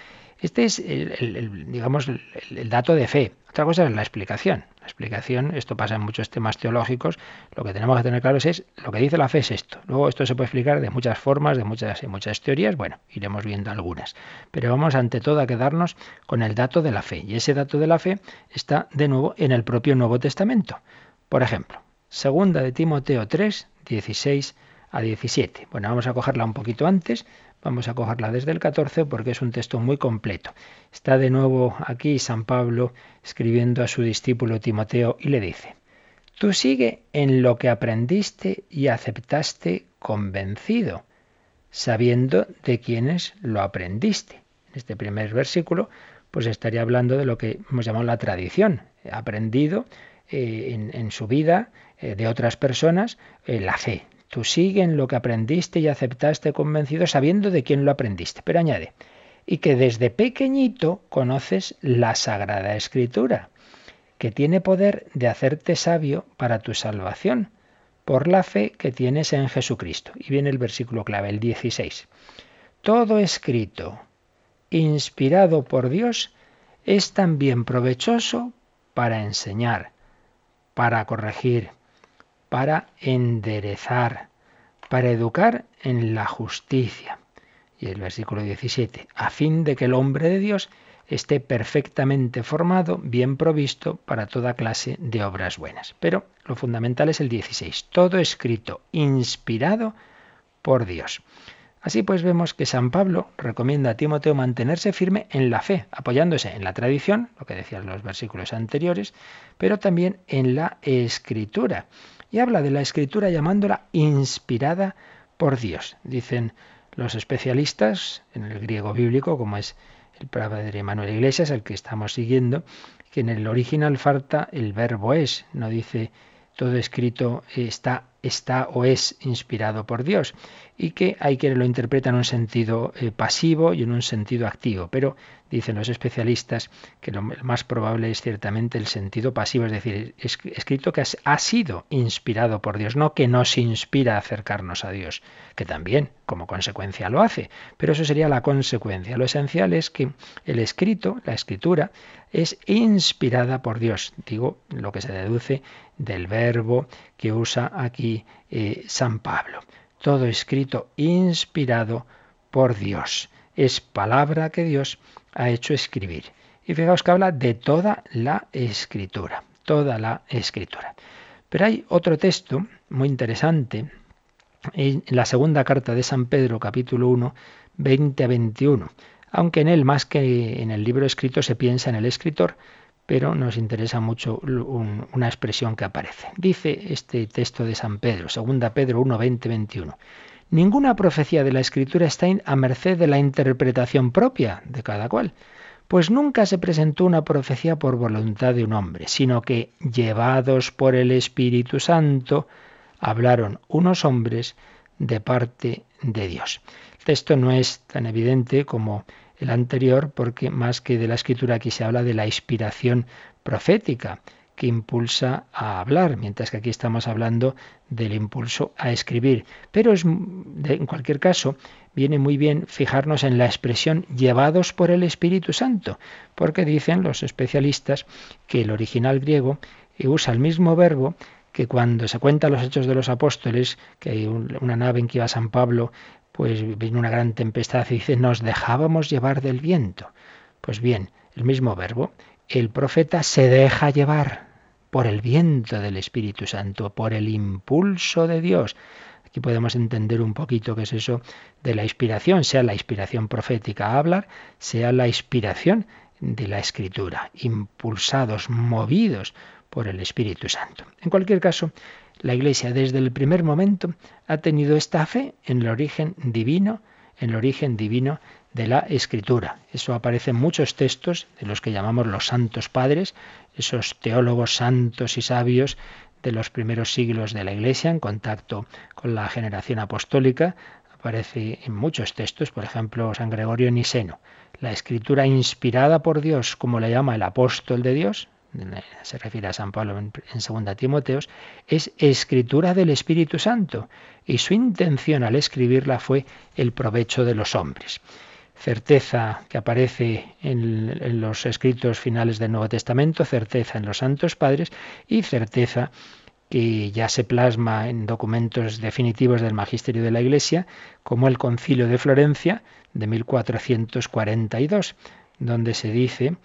Este es, el, digamos, el dato de fe. Otra cosa es la explicación explicación, esto pasa en muchos temas teológicos, lo que tenemos que tener claro es lo que dice la fe es esto. Luego esto se puede explicar de muchas formas, de muchas, muchas teorías, bueno, iremos viendo algunas. Pero vamos ante todo a quedarnos con el dato de la fe. Y ese dato de la fe está de nuevo en el propio Nuevo Testamento. Por ejemplo, segunda de Timoteo 3, 16 a 17. Bueno, vamos a cogerla un poquito antes Vamos a cogerla desde el 14 porque es un texto muy completo. Está de nuevo aquí San Pablo escribiendo a su discípulo Timoteo y le dice, Tú sigue en lo que aprendiste y aceptaste convencido, sabiendo de quiénes lo aprendiste. En este primer versículo, pues estaría hablando de lo que hemos llamado la tradición, aprendido eh, en, su vida eh, de otras personas eh, la fe, Tú sigue en lo que aprendiste y aceptaste convencido sabiendo de quién lo aprendiste. Pero añade, y que desde pequeñito conoces la Sagrada Escritura, que tiene poder de hacerte sabio para tu salvación, por la fe que tienes en Jesucristo. Y viene el versículo clave, el 16. Todo escrito, inspirado por Dios, es también provechoso para enseñar, para corregir, para enderezar, para educar en la justicia. Y el versículo 17, a fin de que el hombre de Dios esté perfectamente formado, bien provisto para toda clase de obras buenas. Pero lo fundamental es el 16, todo escrito, inspirado por Dios. Así pues vemos que San Pablo recomienda a Timoteo mantenerse firme en la fe, apoyándose en la tradición, lo que decían los versículos anteriores, pero también en la escritura y habla de la escritura llamándola inspirada por Dios. Dicen los especialistas en el griego bíblico, como es el padre Manuel Iglesias, el que estamos siguiendo, que en el original falta el verbo es, no dice todo escrito está, está o es inspirado por Dios y que hay que lo interpreta en un sentido eh, pasivo y en un sentido activo. Pero dicen los especialistas que lo más probable es ciertamente el sentido pasivo, es decir, escrito que ha sido inspirado por Dios, no que nos inspira a acercarnos a Dios, que también como consecuencia lo hace, pero eso sería la consecuencia. Lo esencial es que el escrito, la escritura, es inspirada por Dios, digo lo que se deduce del verbo que usa aquí eh, San Pablo todo escrito inspirado por Dios. Es palabra que Dios ha hecho escribir. Y fijaos que habla de toda la escritura, toda la escritura. Pero hay otro texto muy interesante en la segunda carta de San Pedro, capítulo 1, 20 a 21. Aunque en él, más que en el libro escrito, se piensa en el escritor, pero nos interesa mucho una expresión que aparece. Dice este texto de San Pedro, 2 Pedro 1, 20, 21. Ninguna profecía de la Escritura está a merced de la interpretación propia de cada cual, pues nunca se presentó una profecía por voluntad de un hombre, sino que, llevados por el Espíritu Santo, hablaron unos hombres de parte de Dios. El texto no es tan evidente como el anterior, porque más que de la escritura aquí se habla de la inspiración profética que impulsa a hablar, mientras que aquí estamos hablando del impulso a escribir. Pero es, en cualquier caso, viene muy bien fijarnos en la expresión llevados por el Espíritu Santo, porque dicen los especialistas que el original griego usa el mismo verbo que cuando se cuentan los hechos de los apóstoles, que hay una nave en que iba San Pablo, pues vino una gran tempestad y dice, nos dejábamos llevar del viento. Pues bien, el mismo verbo, el profeta se deja llevar por el viento del Espíritu Santo, por el impulso de Dios. Aquí podemos entender un poquito qué es eso de la inspiración, sea la inspiración profética a hablar, sea la inspiración de la escritura, impulsados, movidos por el Espíritu Santo. En cualquier caso, la Iglesia desde el primer momento ha tenido esta fe en el origen divino, en el origen divino de la Escritura. Eso aparece en muchos textos de los que llamamos los santos padres, esos teólogos santos y sabios de los primeros siglos de la Iglesia en contacto con la generación apostólica. Aparece en muchos textos, por ejemplo, San Gregorio Niseno. La escritura inspirada por Dios, como le llama el apóstol de Dios, se refiere a San Pablo en, 2 Timoteos, es escritura del Espíritu Santo y su intención al escribirla fue el provecho de los hombres. Certeza que aparece en, los escritos finales del Nuevo Testamento, certeza en los santos padres y certeza que ya se plasma en documentos definitivos del magisterio de la Iglesia, como el Concilio de Florencia de 1442, donde se dice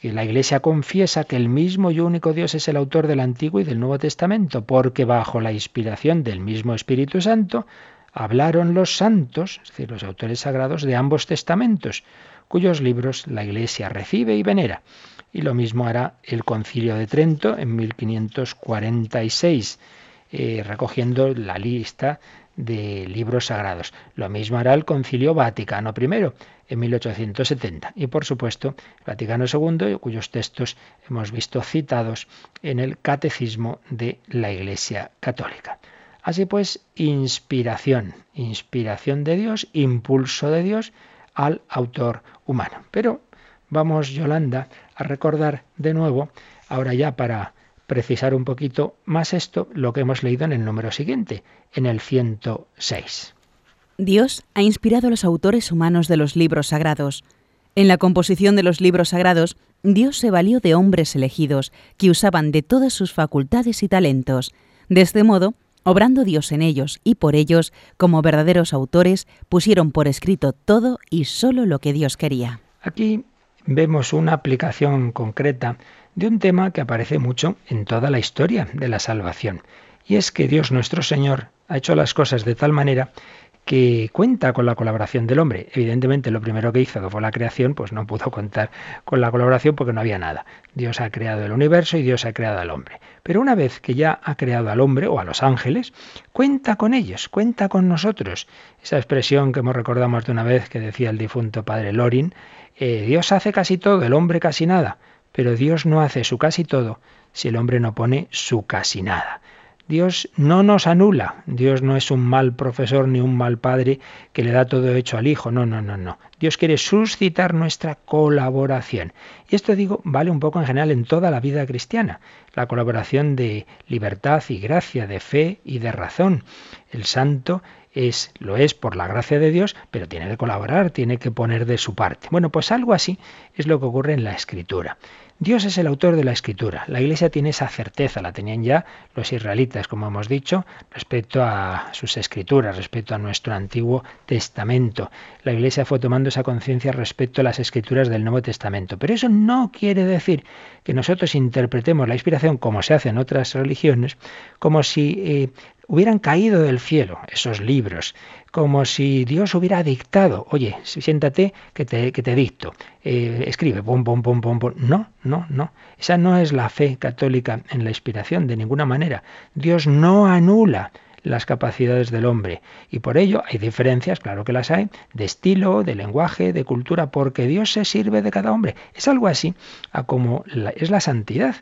que la Iglesia confiesa que el mismo y único Dios es el autor del Antiguo y del Nuevo Testamento, porque bajo la inspiración del mismo Espíritu Santo hablaron los santos, es decir, los autores sagrados de ambos testamentos, cuyos libros la Iglesia recibe y venera. Y lo mismo hará el Concilio de Trento en 1546, eh, recogiendo la lista de libros sagrados. Lo mismo hará el Concilio Vaticano I en 1870 y por supuesto Vaticano II, cuyos textos hemos visto citados en el Catecismo de la Iglesia Católica. Así pues, inspiración, inspiración de Dios, impulso de Dios al autor humano. Pero vamos, Yolanda, a recordar de nuevo, ahora ya para precisar un poquito más esto, lo que hemos leído en el número siguiente, en el 106. Dios ha inspirado a los autores humanos de los libros sagrados. En la composición de los libros sagrados, Dios se valió de hombres elegidos que usaban de todas sus facultades y talentos. De este modo, obrando Dios en ellos y por ellos, como verdaderos autores, pusieron por escrito todo y solo lo que Dios quería. Aquí vemos una aplicación concreta de un tema que aparece mucho en toda la historia de la salvación. Y es que Dios nuestro Señor ha hecho las cosas de tal manera que cuenta con la colaboración del hombre. Evidentemente lo primero que hizo, fue la creación, pues no pudo contar con la colaboración porque no había nada. Dios ha creado el universo y Dios ha creado al hombre. Pero una vez que ya ha creado al hombre o a los ángeles, cuenta con ellos, cuenta con nosotros. Esa expresión que hemos recordado de una vez que decía el difunto padre Lorin, eh, Dios hace casi todo, el hombre casi nada. Pero Dios no hace su casi todo si el hombre no pone su casi nada. Dios no nos anula, Dios no es un mal profesor ni un mal padre que le da todo hecho al hijo, no, no, no, no. Dios quiere suscitar nuestra colaboración. Y esto digo, vale un poco en general en toda la vida cristiana, la colaboración de libertad y gracia, de fe y de razón. El santo es, lo es por la gracia de Dios, pero tiene que colaborar, tiene que poner de su parte. Bueno, pues algo así es lo que ocurre en la escritura. Dios es el autor de la escritura. La Iglesia tiene esa certeza, la tenían ya los israelitas, como hemos dicho, respecto a sus escrituras, respecto a nuestro Antiguo Testamento. La Iglesia fue tomando esa conciencia respecto a las escrituras del Nuevo Testamento. Pero eso no quiere decir que nosotros interpretemos la inspiración, como se hace en otras religiones, como si eh, hubieran caído del cielo esos libros, como si Dios hubiera dictado, oye, siéntate que te, que te dicto, eh, escribe, pum, pum, pum, pum, pum. No, no, no. Esa no es la fe católica en la inspiración, de ninguna manera. Dios no anula las capacidades del hombre. Y por ello hay diferencias, claro que las hay, de estilo, de lenguaje, de cultura, porque Dios se sirve de cada hombre. Es algo así a como es la santidad.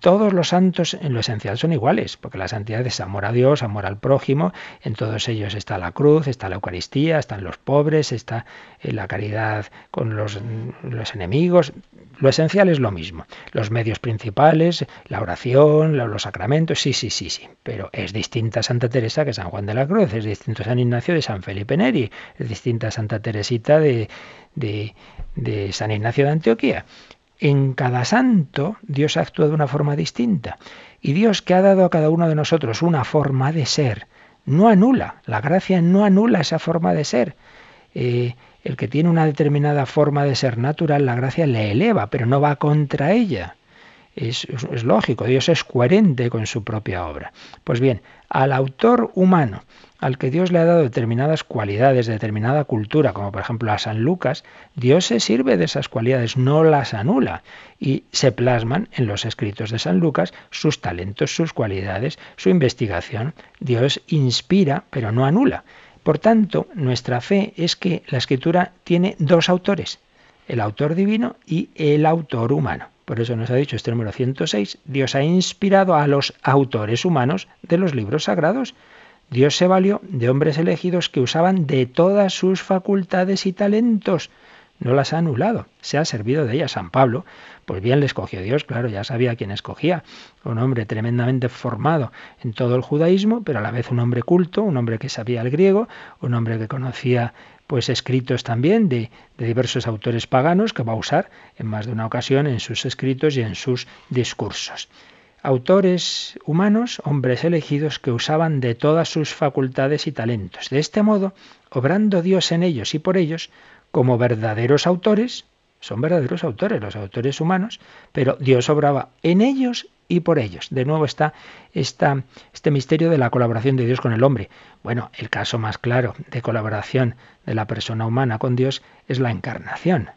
Todos los santos en lo esencial son iguales, porque la santidad es amor a Dios, amor al prójimo, en todos ellos está la cruz, está la Eucaristía, están los pobres, está eh, la caridad con los, los enemigos. Lo esencial es lo mismo. Los medios principales, la oración, los sacramentos, sí, sí, sí, sí. Pero es distinta Santa Teresa que San Juan de la Cruz, es distinto San Ignacio de San Felipe Neri, es distinta Santa Teresita de, de San Ignacio de Antioquía. En cada santo Dios actúa de una forma distinta Y Dios que ha dado a cada uno de nosotros una forma de ser, no anula, la gracia no anula esa forma de ser. Eh, el que tiene una determinada forma de ser natural, la gracia le eleva, pero no va contra ella. Es, es, lógico, Dios es coherente con su propia obra. Pues bien, al autor humano, al que Dios le ha dado determinadas cualidades, determinada cultura, como por ejemplo a San Lucas, Dios se sirve de esas cualidades, no las anula, y se plasman en los escritos de San Lucas sus talentos, sus cualidades, su investigación. Dios inspira, pero no anula. Por tanto, nuestra fe es que la escritura tiene dos autores, el autor divino y el autor humano. Por eso nos ha dicho este número 106, Dios ha inspirado a los autores humanos de los libros sagrados. Dios se valió de hombres elegidos que usaban de todas sus facultades y talentos. No las ha anulado, se ha servido de ellas. San Pablo, pues bien le escogió Dios, claro, ya sabía quién escogía, un hombre tremendamente formado en todo el judaísmo, pero a la vez un hombre culto, un hombre que sabía el griego, un hombre que conocía pues escritos también de, de diversos autores paganos que va a usar en más de una ocasión en sus escritos y en sus discursos autores humanos, hombres elegidos que usaban de todas sus facultades y talentos. De este modo, obrando Dios en ellos y por ellos, como verdaderos autores, son verdaderos autores, los autores humanos, pero Dios obraba en ellos y por ellos. De nuevo está este misterio de la colaboración de Dios con el hombre. Bueno, el caso más claro de colaboración de la persona humana con Dios es la encarnación.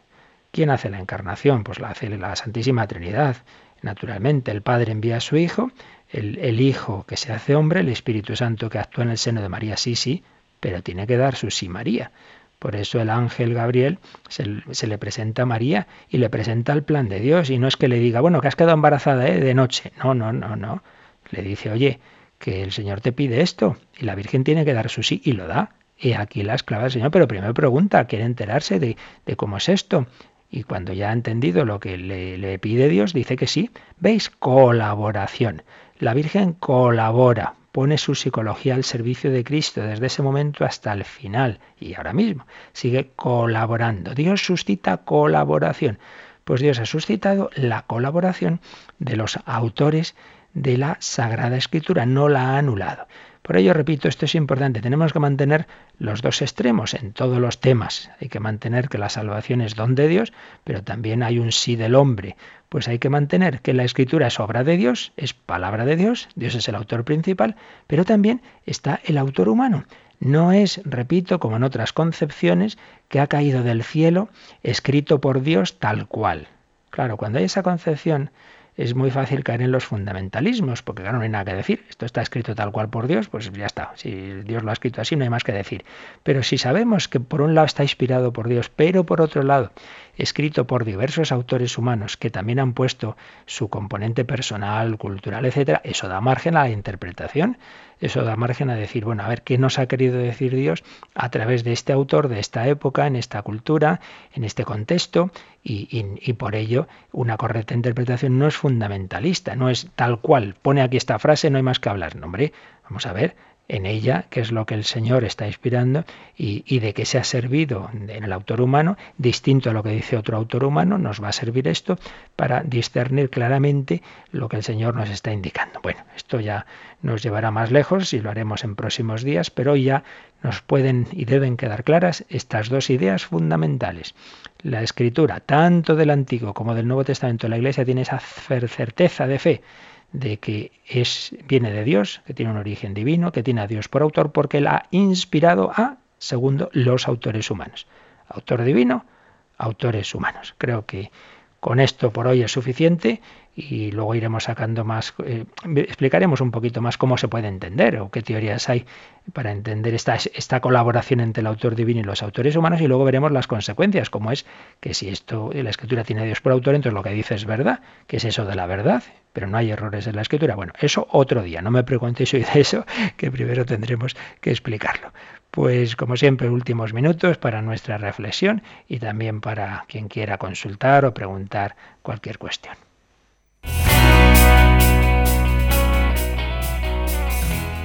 ¿Quién hace la encarnación? Pues la hace la Santísima Trinidad. Naturalmente, el Padre envía a su Hijo, el, Hijo que se hace hombre, el Espíritu Santo que actúa en el seno de María, sí, sí, pero tiene que dar su sí María. Por eso el ángel Gabriel se, le presenta a María y le presenta el plan de Dios. Y no es que le diga, bueno, que has quedado embarazada ¿eh? de noche. No, no, no, no. Le dice, oye, que el Señor te pide esto. Y la Virgen tiene que dar su sí y lo da. Y aquí la esclava del Señor, pero primero pregunta, quiere enterarse de, de cómo es esto. Y cuando ya ha entendido lo que le, pide Dios, dice que sí. ¿Veis? Colaboración. La Virgen colabora pone su psicología al servicio de Cristo desde ese momento hasta el final y ahora mismo sigue colaborando. Dios suscita colaboración. Pues Dios ha suscitado la colaboración de los autores de la Sagrada Escritura, no la ha anulado. Por ello, repito, esto es importante. Tenemos que mantener los dos extremos en todos los temas. Hay que mantener que la salvación es don de Dios, pero también hay un sí del hombre. Pues hay que mantener que la escritura es obra de Dios, es palabra de Dios, Dios es el autor principal, pero también está el autor humano. No es, repito, como en otras concepciones, que ha caído del cielo, escrito por Dios tal cual. Claro, cuando hay esa concepción, es muy fácil caer en los fundamentalismos, porque claro, no hay nada que decir. Esto está escrito tal cual por Dios, pues ya está. Si Dios lo ha escrito así, no hay más que decir. Pero si sabemos que por un lado está inspirado por Dios, pero por otro lado escrito por diversos autores humanos que también han puesto su componente personal, cultural, etcétera, eso da margen a la interpretación. Eso da margen a decir, bueno, a ver qué nos ha querido decir Dios a través de este autor, de esta época, en esta cultura, en este contexto, y, y, por ello una correcta interpretación no es fundamentalista, no es tal cual, pone aquí esta frase, no hay más que hablar. No, hombre, vamos a ver, en ella, que es lo que el Señor está inspirando, y, de que se ha servido en el autor humano, distinto a lo que dice otro autor humano, nos va a servir esto para discernir claramente lo que el Señor nos está indicando. Bueno, esto ya nos llevará más lejos y lo haremos en próximos días, pero ya nos pueden y deben quedar claras estas dos ideas fundamentales. La escritura, tanto del Antiguo como del Nuevo Testamento la Iglesia, tiene esa certeza de fe de que es, viene de Dios, que tiene un origen divino, que tiene a Dios por autor, porque él ha inspirado a, segundo, los autores humanos. Autor divino, autores humanos. Creo que con esto por hoy es suficiente y luego iremos sacando más, eh, explicaremos un poquito más cómo se puede entender o qué teorías hay para entender esta, esta colaboración entre el autor divino y los autores humanos y luego veremos las consecuencias, como es que si esto, la escritura tiene a Dios por autor, entonces lo que dice es verdad, que es eso de la verdad, pero no hay errores en la escritura. Bueno, eso otro día, no me preguntéis hoy de eso, (laughs) que primero tendremos que explicarlo. Pues como siempre, últimos minutos para nuestra reflexión y también para quien quiera consultar o preguntar cualquier cuestión.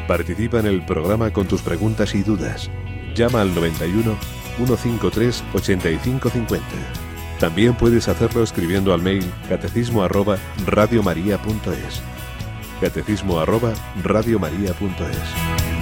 Participa en el programa con tus preguntas y dudas. Llama al 91 153 8550. También puedes hacerlo escribiendo al mail catecismo arroba radiomaria.es. Catecismo arroba radiomaria.es.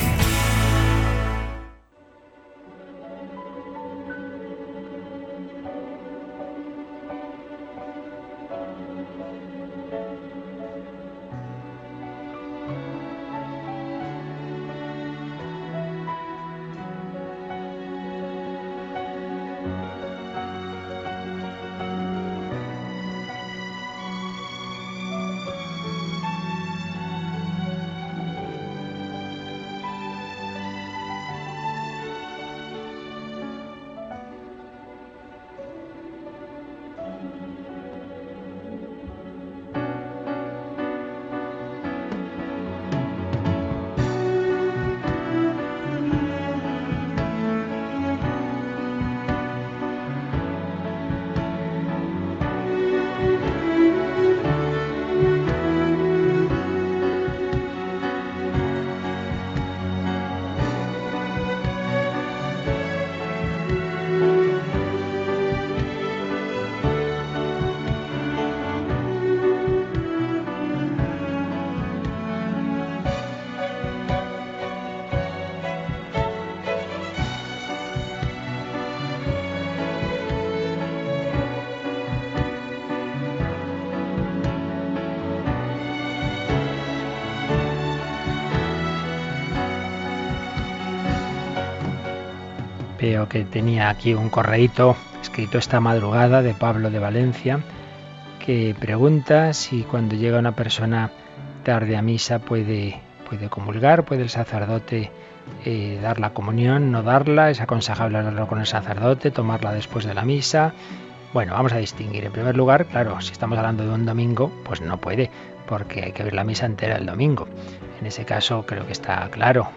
Veo que tenía aquí un correíto escrito esta madrugada de Pablo de Valencia que pregunta si cuando llega una persona tarde a misa puede, puede comulgar, puede el sacerdote eh, dar la comunión, no darla, es aconsejable hablarlo con el sacerdote, tomarla después de la misa. Bueno, vamos a distinguir. En primer lugar, claro, si estamos hablando de un domingo, pues no puede, porque hay que ver la misa entera el domingo. En ese caso creo que está claro.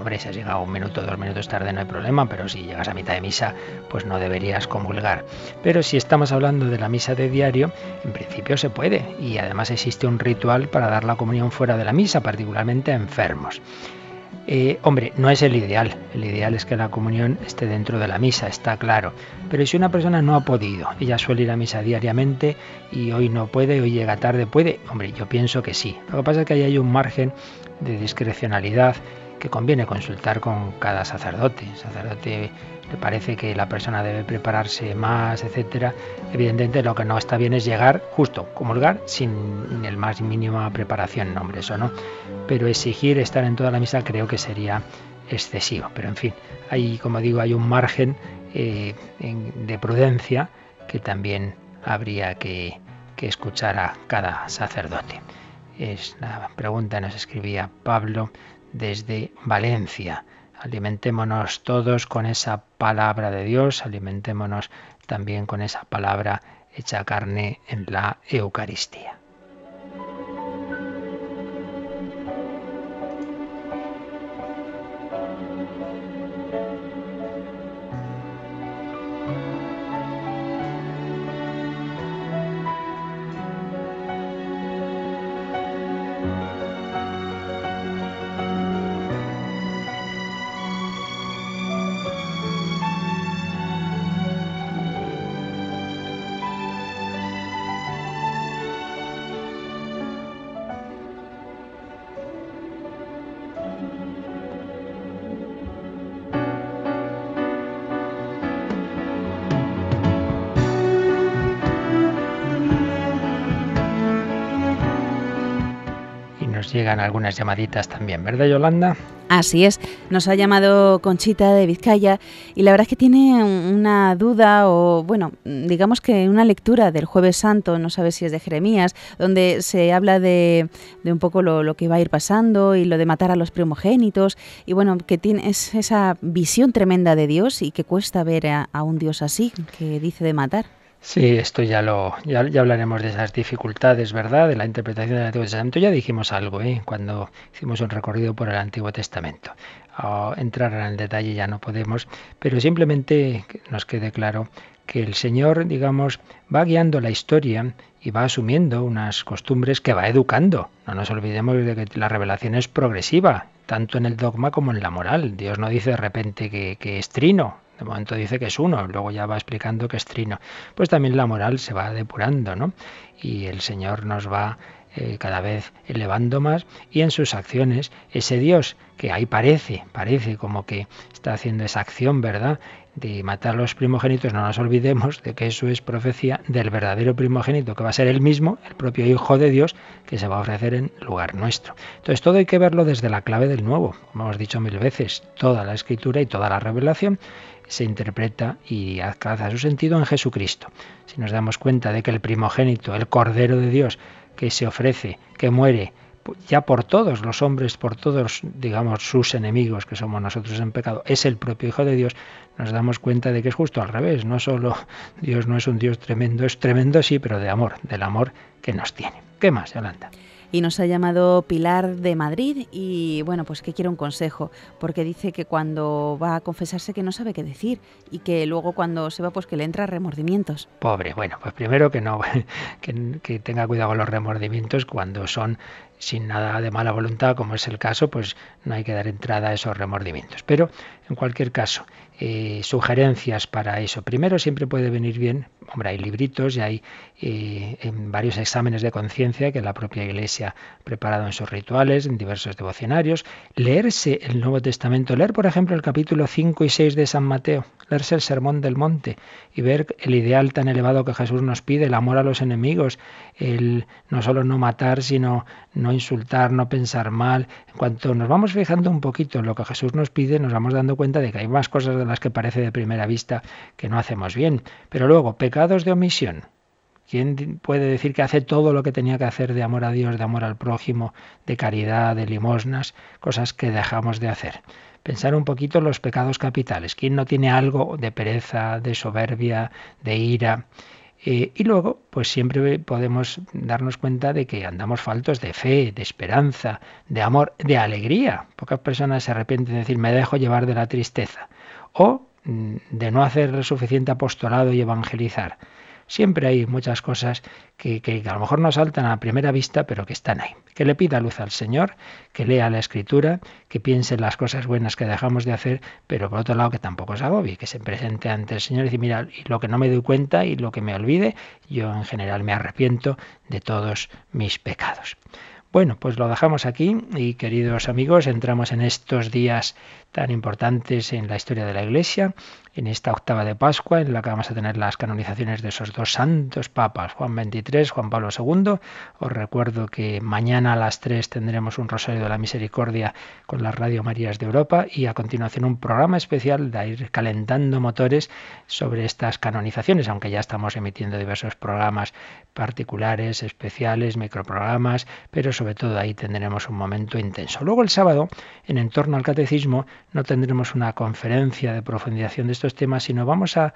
Hombre, si has llegado un minuto, dos minutos tarde no hay problema, pero si llegas a mitad de misa, pues no deberías comulgar. Pero si estamos hablando de la misa de diario, en principio se puede y además existe un ritual para dar la comunión fuera de la misa, particularmente a enfermos. Eh, hombre, no es el ideal. El ideal es que la comunión esté dentro de la misa, está claro. Pero si una persona no ha podido, ella suele ir a misa diariamente y hoy no puede, hoy llega tarde, ¿puede? Hombre, yo pienso que sí. Lo que pasa es que ahí hay un margen de discrecionalidad que conviene consultar con cada sacerdote. El sacerdote le parece que la persona debe prepararse más, etcétera. Evidentemente lo que no está bien es llegar justo, comulgar sin el más mínima preparación, no, hombre, eso no. Pero exigir estar en toda la misa creo que sería excesivo. Pero en fin, hay, como digo, hay un margen eh, de prudencia que también habría que, que escuchar a cada sacerdote. Es la pregunta, nos escribía Pablo desde Valencia. Alimentémonos todos con esa palabra de Dios, alimentémonos también con esa palabra hecha carne en la Eucaristía. Llegan algunas llamaditas también, ¿verdad Yolanda? Así es, nos ha llamado Conchita de Vizcaya y la verdad es que tiene una duda o, bueno, digamos que una lectura del jueves santo, no sabe si es de Jeremías, donde se habla de, un poco lo, que va a ir pasando y lo de matar a los primogénitos y bueno, que tiene esa visión tremenda de Dios y que cuesta ver a un Dios así, que dice de matar. Sí, esto ya lo ya, hablaremos de esas dificultades, ¿verdad? De la interpretación del Antiguo Testamento. Ya dijimos algo, ¿eh? Cuando hicimos un recorrido por el Antiguo Testamento. Entrar en el detalle ya no podemos, pero simplemente nos quede claro que el Señor, digamos, va guiando la historia y va asumiendo unas costumbres que va educando. No nos olvidemos de que la revelación es progresiva, tanto en el dogma como en la moral. Dios no dice de repente que, que es trino, de momento dice que es uno, luego ya va explicando que es trino. Pues también la moral se va depurando, ¿no? Y el Señor nos va eh, cada vez elevando más, y en sus acciones, ese Dios que ahí parece, parece como que está haciendo esa acción, ¿verdad? de matar a los primogénitos, no nos olvidemos de que eso es profecía del verdadero primogénito, que va a ser el mismo, el propio Hijo de Dios, que se va a ofrecer en lugar nuestro. Entonces todo hay que verlo desde la clave del nuevo, como hemos dicho mil veces, toda la escritura y toda la revelación se interpreta y alcanza su sentido en Jesucristo. Si nos damos cuenta de que el primogénito, el Cordero de Dios, que se ofrece, que muere, ya por todos los hombres, por todos, digamos, sus enemigos que somos nosotros en pecado, es el propio Hijo de Dios, nos damos cuenta de que es justo al revés. No solo Dios no es un Dios tremendo, es tremendo sí, pero de amor, del amor que nos tiene. ¿Qué más, Yolanda? Y nos ha llamado Pilar de Madrid y bueno, pues que quiere un consejo, porque dice que cuando va a confesarse que no sabe qué decir y que luego cuando se va pues que le entra remordimientos. Pobre, bueno, pues primero que no (laughs) que, que tenga cuidado con los remordimientos cuando son sin nada de mala voluntad, como es el caso, pues no hay que dar entrada a esos remordimientos. Pero, en cualquier caso, eh, sugerencias para eso. Primero siempre puede venir bien, hombre, hay libritos y hay eh, en varios exámenes de conciencia que la propia Iglesia ha preparado en sus rituales, en diversos devocionarios. Leerse el Nuevo Testamento, leer por ejemplo el capítulo 5 y 6 de San Mateo, leerse el Sermón del Monte y ver el ideal tan elevado que Jesús nos pide, el amor a los enemigos, el no solo no matar, sino no insultar, no pensar mal. En cuanto nos vamos fijando un poquito en lo que Jesús nos pide, nos vamos dando cuenta de que hay más cosas de las que parece de primera vista que no hacemos bien. Pero luego, pecados de omisión. ¿Quién puede decir que hace todo lo que tenía que hacer de amor a Dios, de amor al prójimo, de caridad, de limosnas, cosas que dejamos de hacer? Pensar un poquito en los pecados capitales. ¿Quién no tiene algo de pereza, de soberbia, de ira? Eh, y luego, pues siempre podemos darnos cuenta de que andamos faltos de fe, de esperanza, de amor, de alegría. Pocas personas se arrepienten de decir, me dejo llevar de la tristeza. O de no hacer suficiente apostolado y evangelizar. Siempre hay muchas cosas que, a lo mejor no saltan a primera vista, pero que están ahí. Que le pida luz al Señor, que lea la Escritura, que piense en las cosas buenas que dejamos de hacer, pero por otro lado que tampoco se agobie, que se presente ante el Señor y decir, mira, lo que no me doy cuenta y lo que me olvide, yo en general me arrepiento de todos mis pecados. Bueno, pues lo dejamos aquí y queridos amigos, entramos en estos días tan importantes en la historia de la Iglesia, en esta octava de Pascua, en la que vamos a tener las canonizaciones de esos dos santos papas, Juan XXIII, Juan Pablo II. Os recuerdo que mañana a las 3 tendremos un Rosario de la Misericordia con las Radio Marías de Europa y a continuación un programa especial de ir calentando motores sobre estas canonizaciones, aunque ya estamos emitiendo diversos programas particulares, especiales, microprogramas, pero sobre todo ahí tendremos un momento intenso. Luego el sábado, en entorno al catecismo, no tendremos una conferencia de profundización de estos temas, sino vamos a,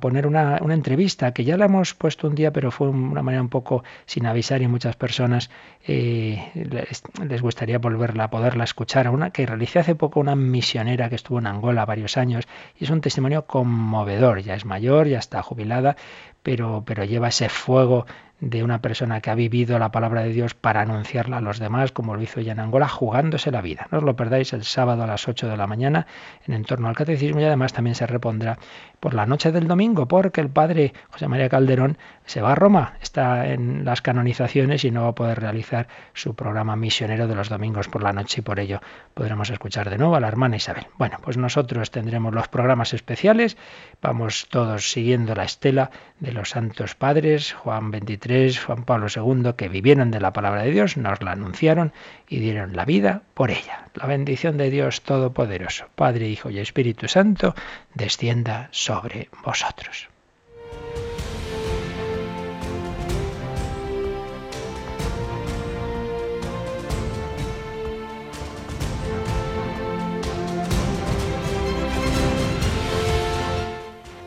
poner una, entrevista que ya la hemos puesto un día, pero fue una manera un poco sin avisar y muchas personas eh, les, gustaría volverla a poderla escuchar. A una que realicé hace poco una misionera que estuvo en Angola varios años y es un testimonio conmovedor. Ya es mayor, ya está jubilada, pero, pero lleva ese fuego de una persona que ha vivido la palabra de Dios para anunciarla a los demás, como lo hizo ella en Angola, jugándose la vida. No os lo perdáis el sábado a las 8 de la mañana en entorno al catecismo y además también se repondrá por la noche del domingo, porque el padre José María Calderón se va a Roma, está en las canonizaciones y no va a poder realizar su programa misionero de los domingos por la noche y por ello podremos escuchar de nuevo a la hermana Isabel. Bueno, pues nosotros tendremos los programas especiales, vamos todos siguiendo la estela de los santos padres, Juan 23, Juan Pablo II, que vivieron de la palabra de Dios, nos la anunciaron y dieron la vida por ella. La bendición de Dios Todopoderoso, Padre, Hijo y Espíritu Santo, descienda sobre vosotros.